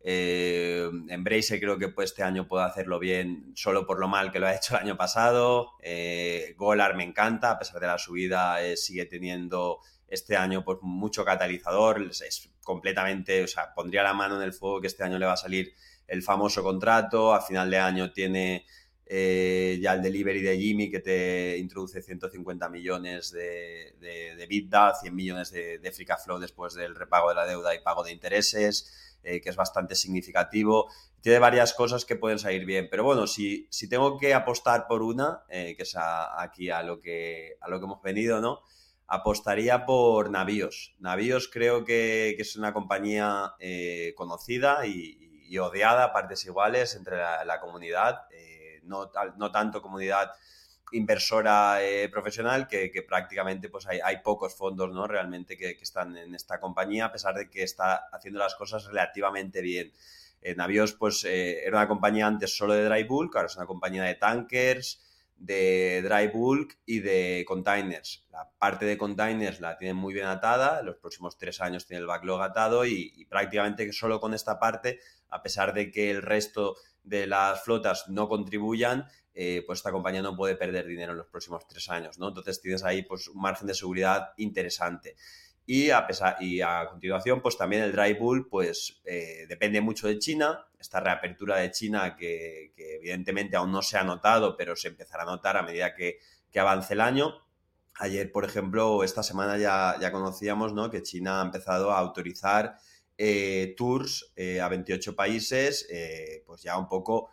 Eh, Embrace creo que pues, este año puedo hacerlo bien solo por lo mal que lo ha hecho el año pasado. Eh, Golar me encanta, a pesar de la subida, eh, sigue teniendo este año pues, mucho catalizador. Es, completamente, o sea, pondría la mano en el fuego que este año le va a salir el famoso contrato. A final de año tiene eh, ya el delivery de Jimmy que te introduce 150 millones de, de, de 100 millones de, de free cash flow después del repago de la deuda y pago de intereses, eh, que es bastante significativo. Tiene varias cosas que pueden salir bien, pero bueno, si, si tengo que apostar por una, eh, que es aquí a lo que, a lo que hemos venido, ¿no? Apostaría por Navíos. Navíos creo que, es una compañía eh, conocida y, odiada a partes iguales entre la, comunidad. No, no tanto comunidad inversora eh, profesional, que, prácticamente pues hay, pocos fondos ¿no? realmente que, están en esta compañía, a pesar de que está haciendo las cosas relativamente bien. Navios pues eh, era una compañía antes solo de dry bulk, ahora es una compañía de tankers, de dry bulk y de containers. La parte de containers la tienen muy bien atada, los próximos tres años tiene el backlog atado y prácticamente solo con esta parte, a pesar de que el resto de las flotas no contribuyan, eh, pues esta compañía no puede perder dinero en los próximos tres años, ¿no? Entonces tienes ahí pues un margen de seguridad interesante. Y a, pesar, y a continuación, pues también el dry bull, pues eh, depende mucho de China, esta reapertura de China que, que, evidentemente aún no se ha notado, pero se empezará a notar a medida que, que avance el año. Ayer, por ejemplo, esta semana ya, ya conocíamos ¿no? que China ha empezado a autorizar eh, tours eh, a 28 países, eh, pues ya un poco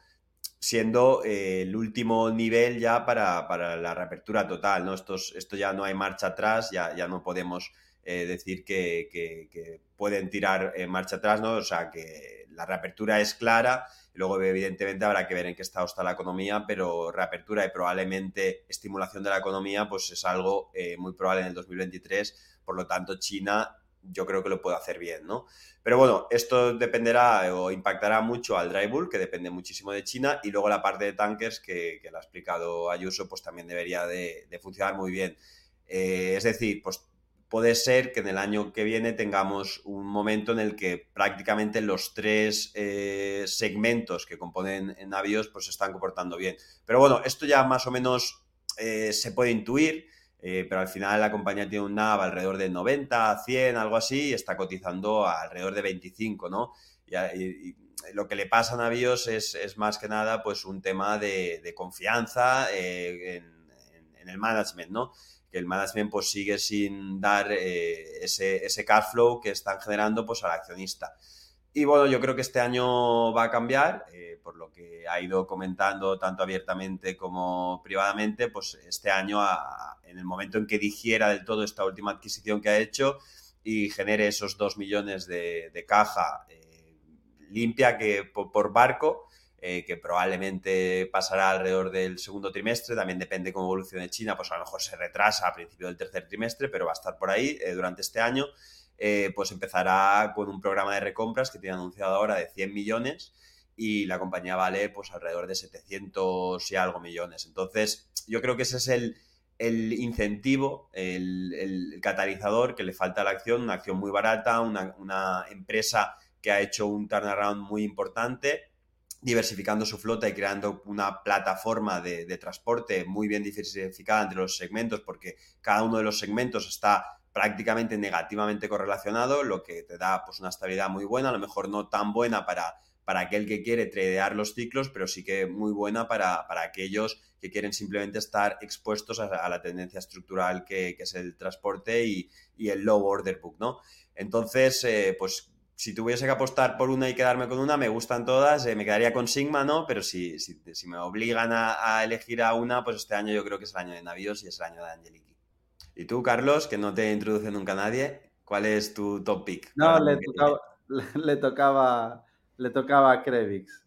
siendo el último nivel ya para, para, la reapertura total, ¿no? Estos, esto ya no hay marcha atrás, ya, ya no podemos decir que, que, pueden tirar marcha atrás, ¿no? O sea, que la reapertura es clara, luego evidentemente habrá que ver en qué estado está la economía, pero reapertura y probablemente estimulación de la economía, pues es algo muy probable en el 2023, por lo tanto China yo creo que lo puede hacer bien, ¿no? Pero bueno, esto dependerá o impactará mucho al dry bulk, que depende muchísimo de China, y luego la parte de tankers, que, lo ha explicado Ayuso, pues también debería de, funcionar muy bien. Eh, es decir, pues puede ser que en el año que viene tengamos un momento en el que prácticamente los tres eh, segmentos que componen en navíos pues se están comportando bien. Pero bueno, esto ya más o menos eh, se puede intuir. Eh, pero al final la compañía tiene un NAV alrededor de 90, 100, algo así, y está cotizando alrededor de 25, ¿no? Y, y, y lo que le pasa a Navios es, es, más que nada pues un tema de, de confianza eh, en, en, en, el management, ¿no? Que el management pues sigue sin dar eh, ese, ese cash flow que están generando pues al accionista. Y bueno, yo creo que este año va a cambiar, eh, por lo que ha ido comentando tanto abiertamente como privadamente, pues este año, en el momento en que digiera del todo esta última adquisición que ha hecho y genere esos dos millones de, de caja eh, limpia que por, barco, eh, que probablemente pasará alrededor del segundo trimestre, también depende cómo evolucione China, pues a lo mejor se retrasa a principio del tercer trimestre, pero va a estar por ahí durante este año eh, pues empezará con un programa de recompras que tiene anunciado ahora de 100 millones y la compañía vale pues alrededor de 700 y algo millones. Entonces, yo creo que ese es el, el incentivo, el, el, catalizador que le falta a la acción, una acción muy barata, una, una empresa que ha hecho un turnaround muy importante, diversificando su flota y creando una plataforma de, de, transporte muy bien diversificada entre los segmentos, porque cada uno de los segmentos está prácticamente negativamente correlacionado, lo que te da pues una estabilidad muy buena, a lo mejor no tan buena para, para aquel que quiere tradear los ciclos, pero sí que muy buena para, para aquellos que quieren simplemente estar expuestos a, la tendencia estructural que, es el transporte y, y, el low order book, ¿no? Entonces, eh, pues si tuviese que apostar por una y quedarme con una, me gustan todas, eh, me quedaría con Sigma, ¿no? Pero si, si, me obligan a, a, elegir a una, pues este año yo creo que es el año de Navios y es el año de Angelique. Y tú, Carlos, que no te introduce nunca nadie, ¿cuál es tu top pick? No, le tocaba, *laughs* le tocaba, le tocaba a Krevix.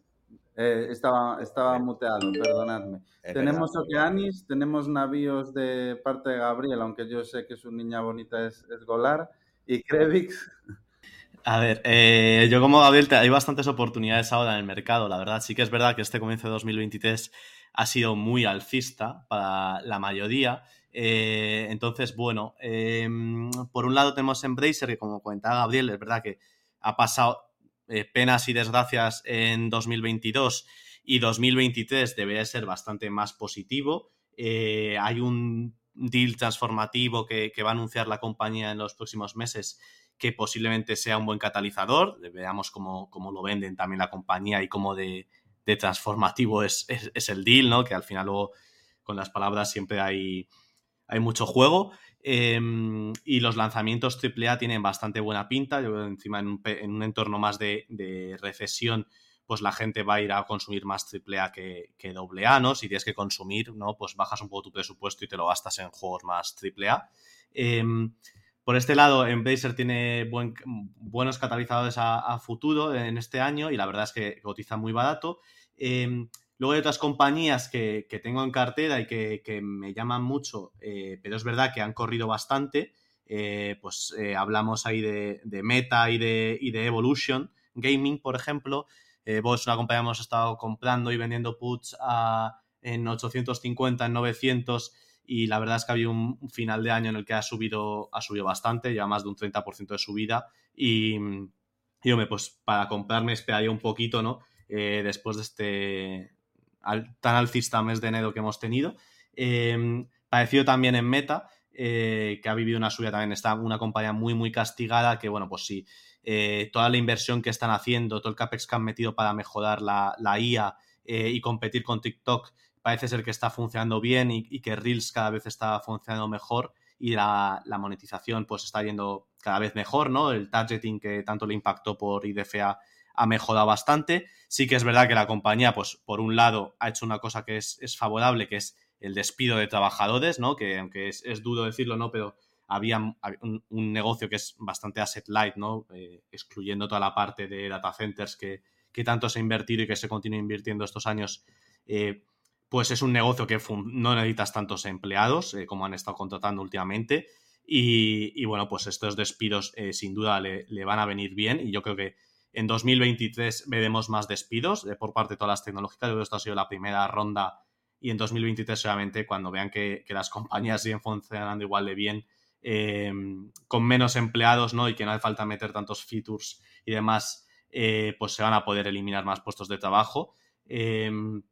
Eh, estaba, estaba muteado, perdonadme. Es tenemos verdad. Okeanis, tenemos navíos de parte de Gabriel, aunque yo sé que su niña bonita es, es Golar, y Krevix. *laughs* A ver, eh, yo como Gabriel, hay bastantes oportunidades ahora en el mercado, la verdad. Sí que es verdad que este comienzo de 2023 ha sido muy alcista para la mayoría. Eh, entonces, bueno, em, por un lado tenemos Embracer, que como comentaba Gabriel, es verdad que ha pasado eh, penas y desgracias en 2022 y 2023 debería ser bastante más positivo. hay un deal transformativo que, va a anunciar la compañía en los próximos meses que posiblemente sea un buen catalizador. Veamos cómo, lo venden también la compañía y cómo de, transformativo es, el deal, ¿no? Que al final luego con las palabras siempre hay, hay mucho juego. Em, y los lanzamientos AAA tienen bastante buena pinta. Yo encima en un, entorno más de, recesión, pues la gente va a ir a consumir más AAA que, que AA. Si tienes que consumir, ¿no? Pues bajas un poco tu presupuesto y te lo gastas en juegos más AAA. Por este lado, Embracer tiene buenos catalizadores a, futuro en este año y la verdad es que cotiza muy barato. Em, luego hay otras compañías que, tengo en cartera y que, me llaman mucho, eh, pero es verdad que han corrido bastante. Eh, pues eh, hablamos ahí de, Meta y de, de, Evolution Gaming, por ejemplo. vos, una compañía hemos estado comprando y vendiendo puts en 850, en 900 y la verdad es que había un final de año en el que ha subido, ha subido bastante, ya más de un 30% de subida y, y hombre, pues para comprarme esperaría un poquito, ¿no? Después de este tan alcista mes de enero que hemos tenido. Em, parecido también en Meta, eh, que ha vivido una subida también, está una compañía muy, muy castigada, que bueno, pues sí, eh, toda la inversión que están haciendo, todo el CAPEX que han metido para mejorar la, la IA y competir con TikTok, parece ser que está funcionando bien y, que Reels cada vez está funcionando mejor y la, monetización pues está yendo cada vez mejor, ¿no? El targeting que tanto le impactó por IDFA ha mejorado bastante. Sí que es verdad que la compañía, pues por un lado, ha hecho una cosa que es, favorable, que es el despido de trabajadores, ¿no? Que aunque es, duro decirlo, ¿no? Pero había un, negocio que es bastante asset light, ¿no? Eh, excluyendo toda la parte de data centers que, tanto se ha invertido y que se continúa invirtiendo estos años. Eh, pues es un negocio que no necesitas tantos empleados eh, como han estado contratando últimamente. Y, bueno, pues estos despidos sin duda le, van a venir bien y yo creo que en 2023 veremos más despidos eh, por parte de todas las tecnológicas. Yo creo esto ha sido la primera ronda y en 2023 solamente cuando vean que, las *laughs* compañías siguen funcionando igual de bien em, con menos empleados ¿no? y que no hace falta meter tantos features y demás, pues se van a poder eliminar más puestos de trabajo. Em,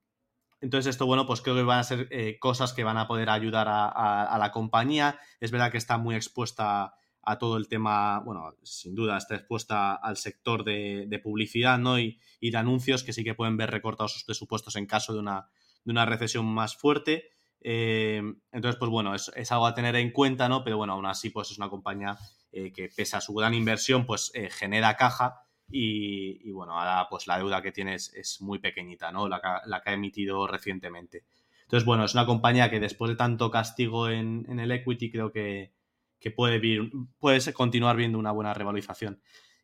entonces, esto, bueno, pues creo que van a ser eh, cosas que van a poder ayudar a, la compañía. Es verdad que está muy expuesta a todo el tema, bueno, sin duda está expuesta al sector de, publicidad, ¿no? Y, de anuncios que sí que pueden ver recortados sus presupuestos en caso de una, de una recesión más fuerte. Eh, entonces, pues bueno, es, algo a tener en cuenta, ¿no? Pero bueno, aún así, pues es una compañía eh, que pese a su gran inversión, pues genera caja y, bueno, ahora pues la deuda que tiene es, muy pequeñita, ¿no? La, que ha emitido recientemente. Entonces, bueno, es una compañía que después de tanto castigo en, el equity creo que, puede, puede continuar viendo una buena revalorización.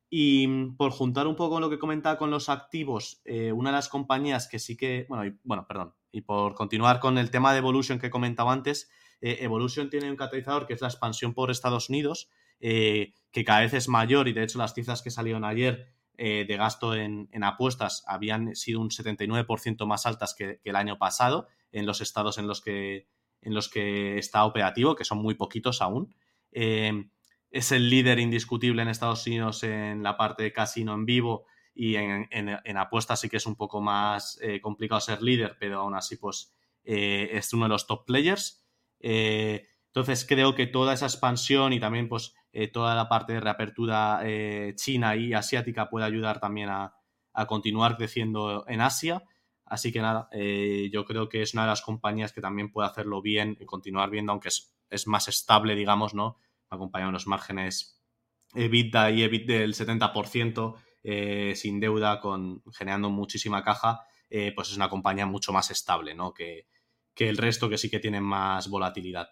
Y por juntar un poco lo que comentaba con los activos, eh, una de las compañías que sí que, bueno, bueno, perdón, y por continuar con el tema de Evolution que comentaba antes, eh, Evolution tiene un catalizador que es la expansión por Estados Unidos, eh, que cada vez es mayor y de hecho las cifras que salieron ayer eh, de gasto en, apuestas habían sido un 79% más altas que, el año pasado en los estados en los que, en los que está operativo, que son muy poquitos aún. Eh, es el líder indiscutible en Estados Unidos en la parte de casino en vivo y en, apuestas sí que es un poco más eh, complicado ser líder, pero aún así pues es uno de los top players. entonces creo que toda esa expansión y también pues eh, toda la parte de reapertura eh, china y asiática puede ayudar también a, continuar creciendo en Asia. Así que nada, eh, yo creo que es una de las compañías que también puede hacerlo bien y continuar viendo, aunque es, más estable, digamos, ¿no? Acompañado unos márgenes EBITDA y EBIT del 70%, sin deuda, con, generando muchísima caja, pues es una compañía mucho más estable, ¿no? Que, que el resto que sí que tienen más volatilidad.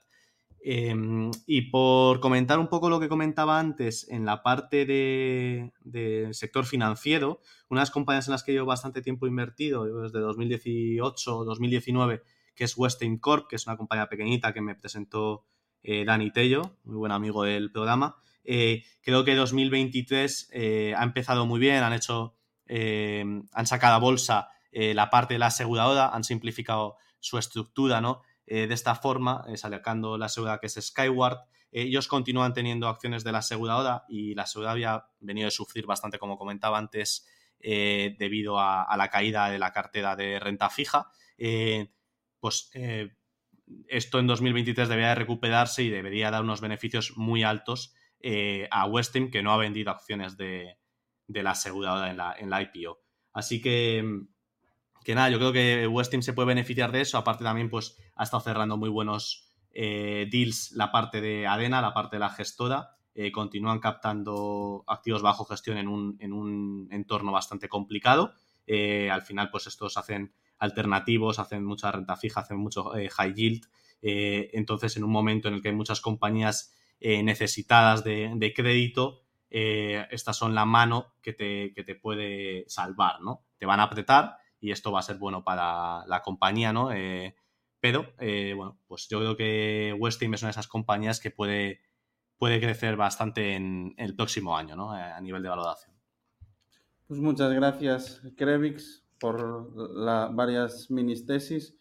Em, y por comentar un poco lo que comentaba antes en la parte del de sector financiero, unas compañías en las que llevo bastante tiempo invertido, desde 2018 o 2019, que es Western Corp, que es una compañía pequeñita que me presentó eh, Dani Tello, muy buen amigo del programa. Eh, creo que 2023 eh, ha empezado muy bien, han hecho, han sacado a bolsa la parte de la aseguradora, han simplificado su estructura, ¿no? de esta forma, sacando la aseguradora que es Skyward. ellos continúan teniendo acciones de la aseguradora y la aseguradora había venido de sufrir bastante, como comentaba antes, debido a, a, la caída de la cartera de renta fija. Pues esto en 2023 debería de recuperarse y debería dar unos beneficios muy altos eh, a Westin, que no ha vendido acciones de, la aseguradora en la, en la, IPO. Así que, que nada, yo creo que Westin se puede beneficiar de eso. Aparte también, pues, ha estado cerrando muy buenos eh, deals la parte de Adena, la parte de la gestora. Eh, continúan captando activos bajo gestión en un, en un entorno bastante complicado. al final, pues estos hacen alternativos, hacen mucha renta fija, hacen mucho eh, high yield. Eh, entonces, en un momento en el que hay muchas compañías eh, necesitadas de, crédito, estas son la mano que te, te, puede salvar, ¿no? Te van a apretar y esto va a ser bueno para la compañía, ¿no? pero, bueno, pues yo creo que Westin es una de esas compañías que puede, puede crecer bastante en, el próximo año, ¿no? A nivel de valoración. Pues muchas gracias, Krevix por la, varias ministesis.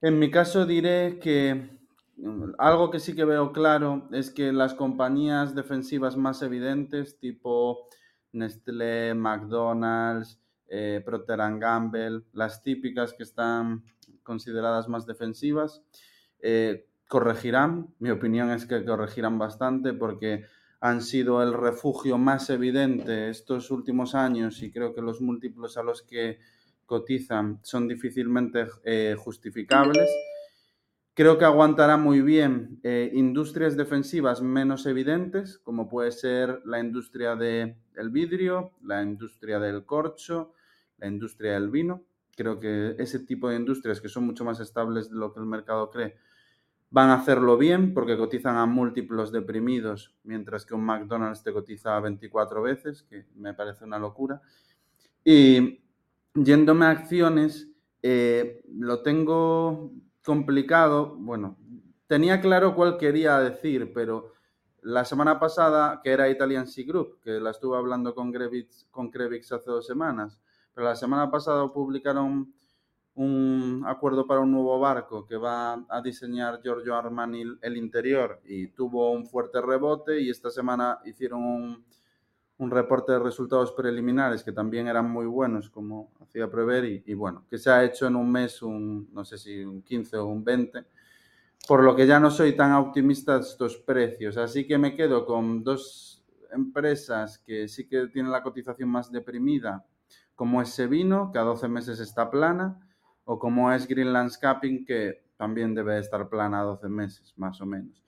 En mi caso diré que mm, algo que sí que veo claro es que las compañías defensivas más evidentes, tipo Nestlé, McDonald's, eh, Procter Gamble, las típicas que están consideradas más defensivas, eh, corregirán. Mi opinión es que corregirán bastante porque han sido el refugio más evidente estos últimos años y creo que los múltiplos a los que cotizan son difícilmente eh, justificables. Creo que aguantará muy bien eh, industrias defensivas menos evidentes, como puede ser la industria del vidrio, la industria del corcho, la industria del vino. Creo que ese tipo de industrias que son mucho más estables de lo que el mercado cree van a hacerlo bien porque cotizan a múltiplos deprimidos, mientras que un McDonald's te cotiza a 24 veces, que me parece una locura. Y yéndome a acciones, eh, lo tengo complicado. Bueno, tenía claro cuál quería decir, pero la semana pasada, que era Italian Sea Group, que la estuve hablando con Grevix, con Grevix hace dos semanas, pero la semana pasada publicaron un acuerdo para un nuevo barco que va a diseñar Giorgio Armani el interior y tuvo un fuerte rebote y esta semana hicieron un, un reporte de resultados preliminares que también eran muy buenos como hacía prever y, bueno, que se ha hecho en un mes un, no sé si un 15 o un 20, por lo que ya no soy tan optimista de estos precios, así que me quedo con dos empresas que sí que tienen la cotización más deprimida, como es Sevino, que a 12 meses está plana, o como es Green Landscaping, que también debe estar plana a 12 meses, más o menos.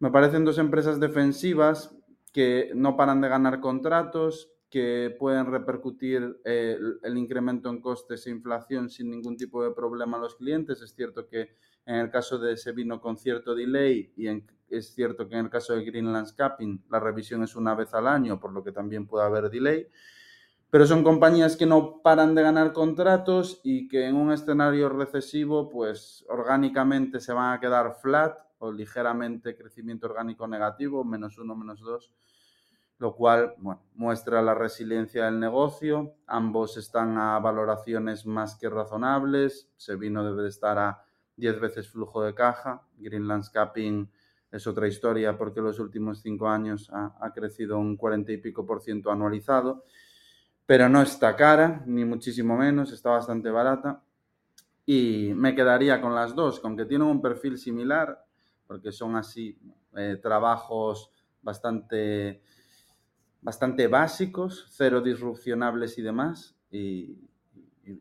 Me parecen dos empresas defensivas que no paran de ganar contratos, que pueden repercutir eh, el, incremento en costes e inflación sin ningún tipo de problema a los clientes. Es cierto que en el caso de ese vino con cierto delay y es cierto que en el caso de Green Landscaping la revisión es una vez al año, por lo que también puede haber delay pero son compañías que no paran de ganar contratos y que en un escenario recesivo, pues orgánicamente se van a quedar flat o ligeramente crecimiento orgánico negativo, menos uno, menos dos, lo cual muestra la resiliencia del negocio. Ambos están a valoraciones más que razonables. Sevino debe de estar a 10 veces flujo de caja. Green Landscaping es otra historia porque los últimos cinco años ha, ha crecido un 40 y pico por ciento anualizado pero no está cara, ni muchísimo menos, está bastante barata. Y me quedaría con las dos, aunque tienen un perfil similar, porque son así eh, trabajos bastante, bastante básicos, cero disrupcionables y demás, y,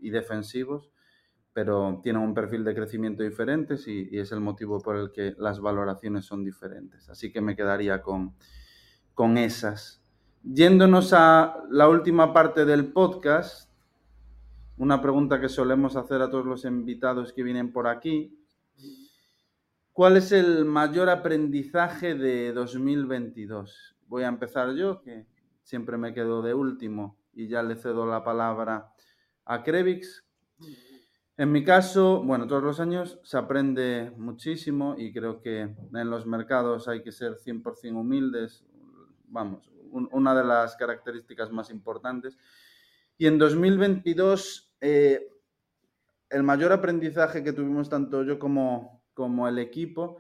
defensivos, pero tienen un perfil de crecimiento diferente y, y, es el motivo por el que las valoraciones son diferentes. Así que me quedaría con, con esas. Yéndonos a la última parte del podcast, una pregunta que solemos hacer a todos los invitados que vienen por aquí. ¿Cuál es el mayor aprendizaje de 2022? Voy a empezar yo, que siempre me quedo de último y ya le cedo la palabra a Krevix. En mi caso, bueno, todos los años se aprende muchísimo y creo que en los mercados hay que ser 100% humildes, vamos, una de las características más importantes. Y en 2022, eh, el mayor aprendizaje que tuvimos tanto yo como, como el equipo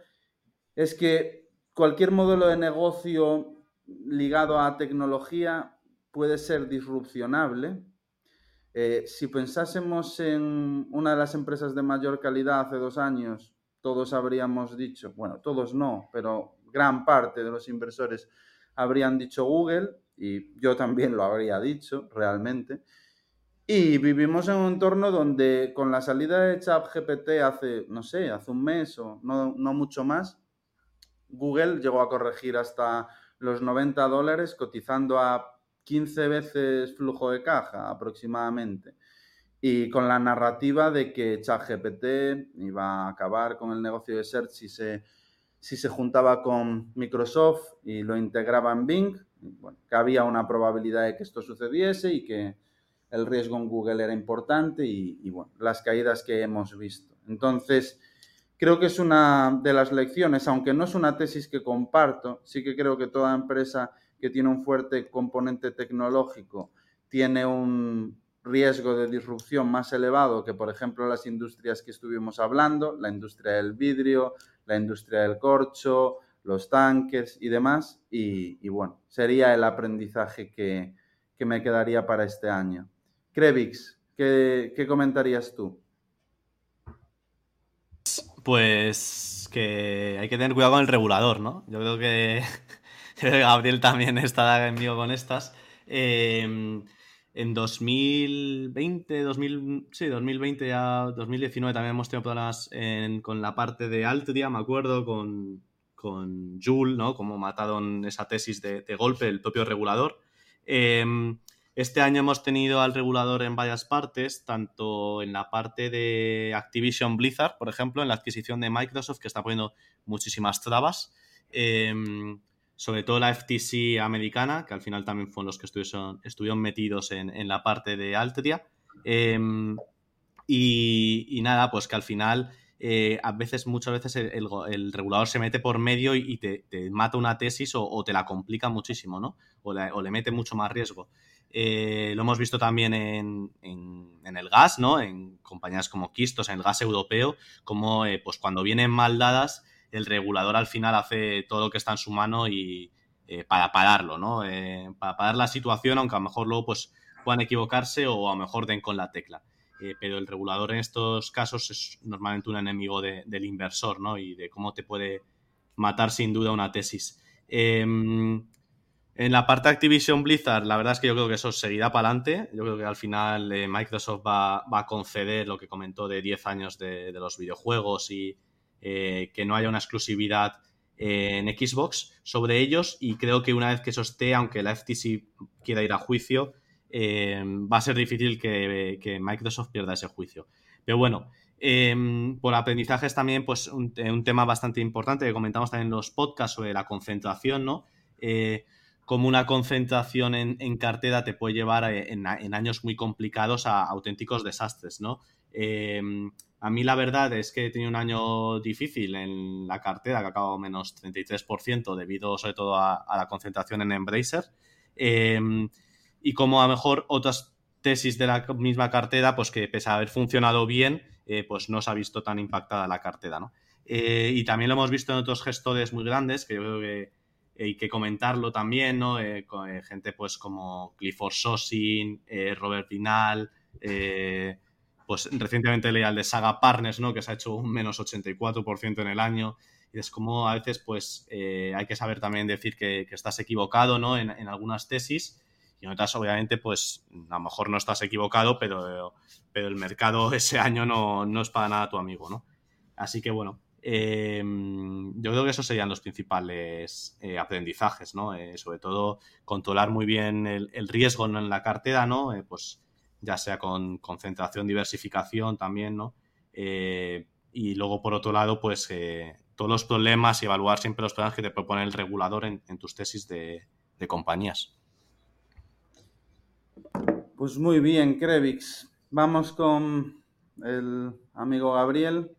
es que cualquier modelo de negocio ligado a tecnología puede ser disrupcionable eh, si pensásemos en una de las empresas de mayor calidad hace dos años, todos habríamos dicho, bueno, todos no, pero gran parte de los inversores habrían dicho Google y yo también lo habría dicho realmente. Y vivimos en un entorno donde con la salida de ChatGPT hace, no sé, hace un mes o no, no mucho más, Google llegó a corregir hasta los 90 dólares cotizando a 15 veces flujo de caja aproximadamente. Y con la narrativa de que ChatGPT iba a acabar con el negocio de search si se, si se juntaba con Microsoft y lo integraba en Bing, bueno, que había una probabilidad de que esto sucediese y que el riesgo en Google era importante y, bueno, las caídas que hemos visto. Entonces, creo que es una de las lecciones, aunque no es una tesis que comparto, sí que creo que toda empresa que tiene un fuerte componente tecnológico tiene un riesgo de disrupción más elevado que, por ejemplo, las industrias que estuvimos hablando, la industria del vidrio, la industria del corcho, los tanques y demás. Y, bueno, sería el aprendizaje que, me quedaría para este año. Krevix, ¿qué, ¿qué comentarías tú? Pues que hay que tener cuidado con el regulador, ¿no? Yo creo que *laughs* Gabriel también está envío con estas. Em, en 2020, 2000, sí, 2020 ya, 2019 también hemos tenido problemas con la parte de Altria, me acuerdo, con, con Joule, ¿no? Como mataron esa tesis de, golpe el propio regulador. Em, este año hemos tenido al regulador en varias partes, tanto en la parte de Activision Blizzard, por ejemplo, en la adquisición de Microsoft, que está poniendo muchísimas trabas. Em, sobre todo la FTC americana, que al final también fueron los que estuvieron, metidos en, la parte de Altria. Em, y, nada, pues que al final, eh, a veces, muchas veces el, regulador se mete por medio y, te, mata una tesis o, te la complica muchísimo, ¿no? O, le mete mucho más riesgo. Eh, lo hemos visto también en, el gas, ¿no? En compañías como Kistos, en el gas europeo, como eh, pues cuando vienen mal dadas el regulador al final hace todo lo que está en su mano y eh, para pararlo, ¿no? Eh, para parar la situación, aunque a lo mejor luego pues puedan equivocarse o a lo mejor den con la tecla. Eh, pero el regulador en estos casos es normalmente un enemigo del inversor, ¿no? Y de cómo te puede matar sin duda una tesis. Em, en la parte Activision Blizzard, la verdad es que yo creo que eso seguirá para adelante. Yo creo que al final Microsoft va, a conceder lo que comentó de 10 años de los videojuegos y, eh, que no haya una exclusividad eh, en Xbox sobre ellos y creo que una vez que eso esté, aunque la FTC quiera ir a juicio, eh, va a ser difícil que, Microsoft pierda ese juicio. Pero bueno, por aprendizajes también, pues un, tema bastante importante que comentamos también en los podcasts sobre la concentración, ¿no? como una concentración en, cartera te puede llevar en, años muy complicados a auténticos desastres, ¿no? A mí la verdad es que he tenido un año difícil en la cartera, que ha acabado menos 33%, debido sobre todo a, la concentración en Embracer. Em, y como a lo mejor otras tesis de la misma cartera, pues que pese a haber funcionado bien, eh, pues no se ha visto tan impactada la cartera, ¿no? Eh, y también lo hemos visto en otros gestores muy grandes, que yo creo que hay que comentarlo también, ¿no? Eh, gente pues como Clifford Sosin, Robert Vinal, pues recientemente leía el de Saga Partners, ¿no? Que se ha hecho un menos 84% en el año. Y es como a veces, pues, eh, hay que saber también decir que, estás equivocado, ¿no? En, algunas tesis. Y en otras, obviamente, pues, a lo mejor no estás equivocado, pero, pero el mercado *laughs* ese año no, es para nada tu amigo, ¿no? Así que, bueno, em, yo creo que esos serían los principales eh, aprendizajes, ¿no? Eh, sobre todo, controlar muy bien el, el riesgo en la cartera, ¿no? pues ya sea con concentración, diversificación también, ¿no? Eh, y luego, por otro lado, pues eh, todos los problemas y evaluar siempre los problemas que te propone el regulador en, tus tesis de, compañías. Pues muy bien, Krevix. Vamos con el amigo Gabriel.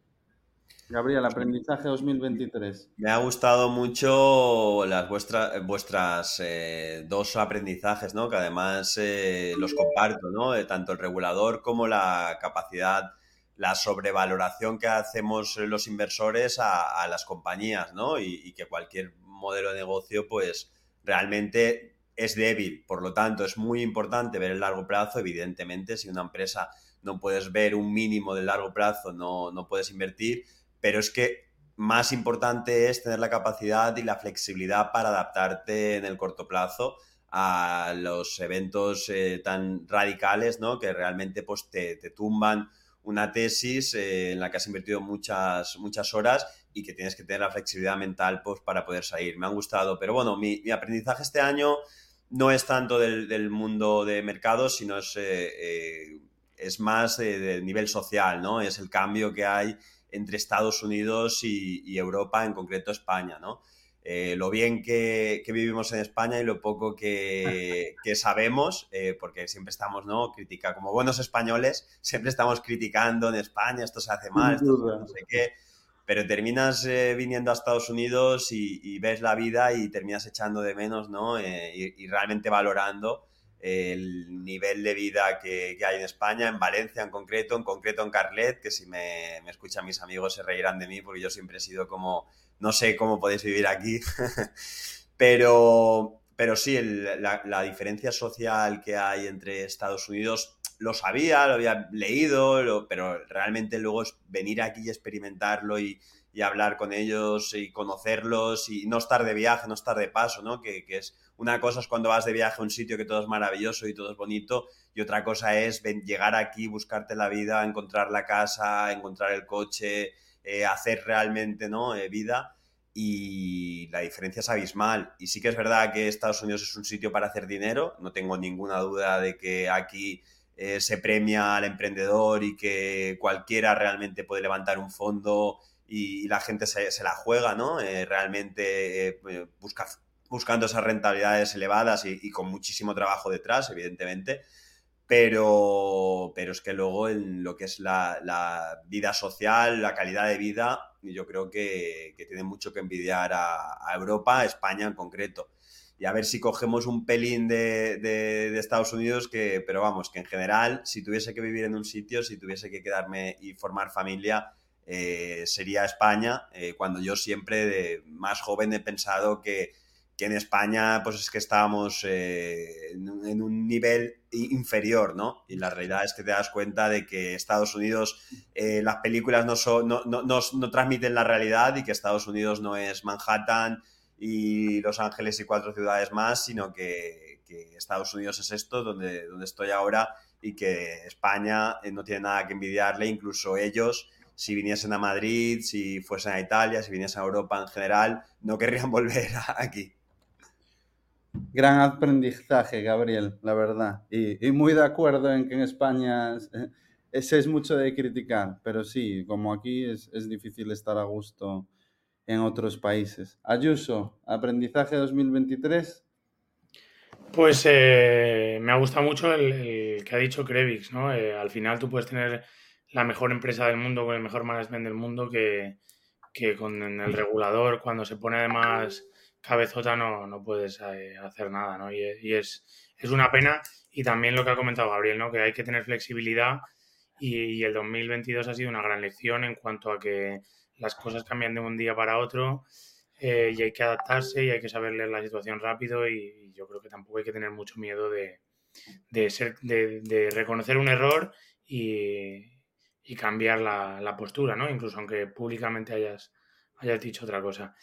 Gabriel, aprendizaje 2023. Me ha gustado mucho las vuestras, vuestras eh, dos aprendizajes, ¿no? Que además eh, los comparto, ¿no? Eh, tanto el regulador como la capacidad, la sobrevaloración que hacemos los inversores a, las compañías, ¿no? Y, y, que cualquier modelo de negocio, pues, realmente es débil. Por lo tanto, es muy importante ver el largo plazo. Evidentemente, si una empresa no puedes ver un mínimo de largo plazo, no, no puedes invertir pero es que más importante es tener la capacidad y la flexibilidad para adaptarte en el corto plazo a los eventos eh, tan radicales, ¿no? Que realmente pues, te, tumban una tesis eh, en la que has invertido muchas, muchas horas y que tienes que tener la flexibilidad mental pues, para poder salir. Me han gustado, pero bueno, mi, aprendizaje este año no es tanto del, mundo de mercados, sino es, eh, es más del nivel social, ¿no? Es el cambio que hay entre Estados Unidos y, Europa, en concreto España, ¿no? Eh, lo bien que, vivimos en España y lo poco *laughs* que, sabemos, eh, porque siempre estamos, ¿no? Critica, como buenos españoles, siempre estamos criticando en España, esto se hace mal, esto no sé qué, pero terminas eh, viniendo a Estados Unidos y, ves la vida y terminas echando de menos, ¿no? y, realmente valorando el nivel de vida que, hay en España, en Valencia en concreto, en concreto en Carlet, que si me, escuchan mis amigos se reirán de mí porque yo siempre he sido como, no sé cómo podéis vivir aquí, *laughs* pero, pero sí, la, diferencia social que hay entre Estados Unidos lo sabía, lo había leído, pero realmente luego es venir aquí y experimentarlo y, y hablar con ellos y conocerlos y no estar de viaje, no estar de paso, ¿no? Que, es una cosa es cuando vas de viaje a un sitio que todo es maravilloso y todo es bonito y otra cosa es llegar aquí, buscarte la vida, encontrar la casa, encontrar el coche, eh, hacer realmente, ¿no? Eh, vida y la diferencia es abismal. Y sí que es verdad que Estados Unidos es un sitio para hacer dinero, no tengo ninguna duda de que aquí eh, se premia al emprendedor y que cualquiera realmente puede levantar un fondo y, la gente se, la juega, ¿no? Realmente eh, eh, buscando esas rentabilidades elevadas y, con muchísimo trabajo detrás, evidentemente. Pero, pero es que luego en lo que es la, vida social, la calidad de vida, yo creo que, tiene mucho que envidiar a, Europa, a España en concreto y a ver si cogemos un pelín de, de, Estados Unidos, que, pero vamos, que en general, si tuviese que vivir en un sitio, si tuviese que quedarme y formar familia, eh, sería España, eh, cuando yo siempre de más joven he pensado que, en España pues es que estábamos eh, en, un nivel inferior, ¿no? Y la realidad es que te das cuenta de que Estados Unidos, las películas no, son, no, no, no, transmiten la realidad y que Estados Unidos no es Manhattan y Los Ángeles y cuatro ciudades más, sino que, que Estados Unidos es esto, donde, donde estoy ahora, y que España no tiene nada que envidiarle, incluso ellos si viniesen a Madrid, si fuesen a Italia, si viniesen a Europa en general, no querrían *laughs* volver aquí. Gran aprendizaje, Gabriel, la verdad. Y, muy de acuerdo en que en España ese es mucho de criticar, pero sí, como aquí es, difícil estar a gusto en otros países. Ayuso, aprendizaje 2023. Pues eh, me ha gustado mucho el, que ha dicho Krevix, ¿no? Eh, al final tú puedes tener la mejor empresa del mundo, con el mejor management del mundo, que, con el regulador, cuando se pone además cabezota, no, no puedes eh, hacer nada, ¿no? Y, es, es, una pena. Y también lo que ha comentado Gabriel, ¿no? Que hay que tener flexibilidad y, el 2022 ha sido una gran lección en cuanto a que las cosas cambian de un día para otro eh, y hay que adaptarse y hay que saber leer la situación rápido y, yo creo que tampoco hay que tener mucho miedo de, de, ser, de, de reconocer un error y, y cambiar la, postura, ¿no? Incluso aunque públicamente hayas, hayas dicho otra cosa.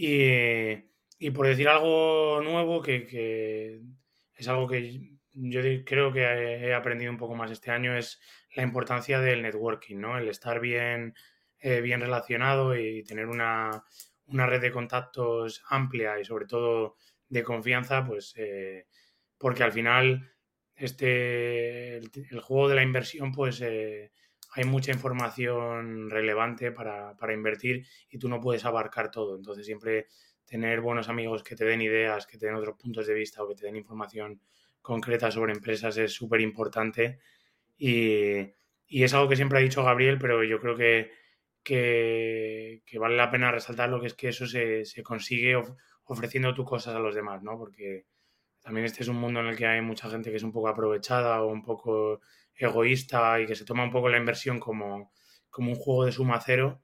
Y, por decir algo nuevo, que, es algo que yo creo que he aprendido un poco más este año, es la importancia del networking, ¿no? El estar bien, eh, bien relacionado y tener una, red de contactos amplia y sobre todo de confianza, pues eh, porque al final este el, juego de la inversión, pues eh, hay mucha información relevante para, invertir y tú no puedes abarcar todo. Entonces siempre tener buenos amigos que te den ideas, que te den otros puntos de vista o que te den información concreta sobre empresas es súper importante y, Y es algo que siempre ha dicho Gabriel, pero yo creo que, que, vale la pena resaltar lo que es que eso se, se consigue ofreciendo tus cosas a los demás, ¿no? Porque también este es un mundo en el que hay mucha gente que es un poco aprovechada o un poco egoísta y que se toma un poco la inversión como, como un juego de suma cero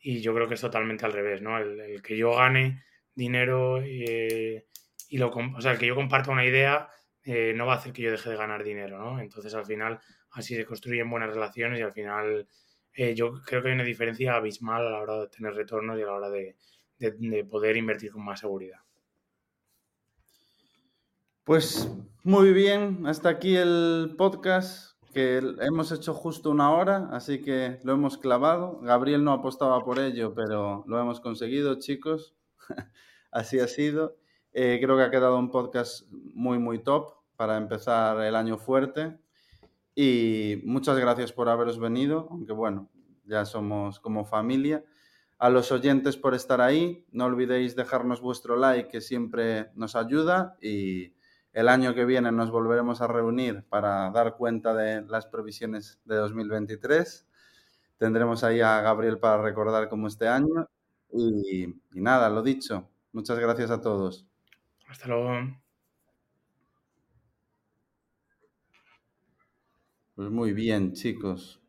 y yo creo que es totalmente al revés, ¿no? El, que yo gane dinero eh, y lo, o sea, el que yo comparta una idea eh, no va a hacer que yo deje de ganar dinero, ¿no? Entonces al final así se construyen buenas relaciones y al final eh, yo creo que hay una diferencia abismal a la hora de tener retornos y a la hora de, de poder invertir con más seguridad. Pues muy bien, hasta aquí el podcast que hemos hecho justo una hora, así que lo hemos clavado. Gabriel no apostaba por ello, pero lo hemos conseguido, chicos. *laughs* así ha sido. Eh, creo que ha quedado un podcast muy, muy top para empezar el año fuerte. Y muchas gracias por haberos venido, aunque bueno, ya somos como familia. A los oyentes por estar ahí, no olvidéis dejarnos vuestro like, que siempre nos ayuda. Y el año que viene nos volveremos a reunir para dar cuenta de las previsiones de 2023. Tendremos ahí a Gabriel para recordar cómo este año. Y, y nada, lo dicho. Muchas gracias a todos. Hasta luego. Pues muy bien, chicos.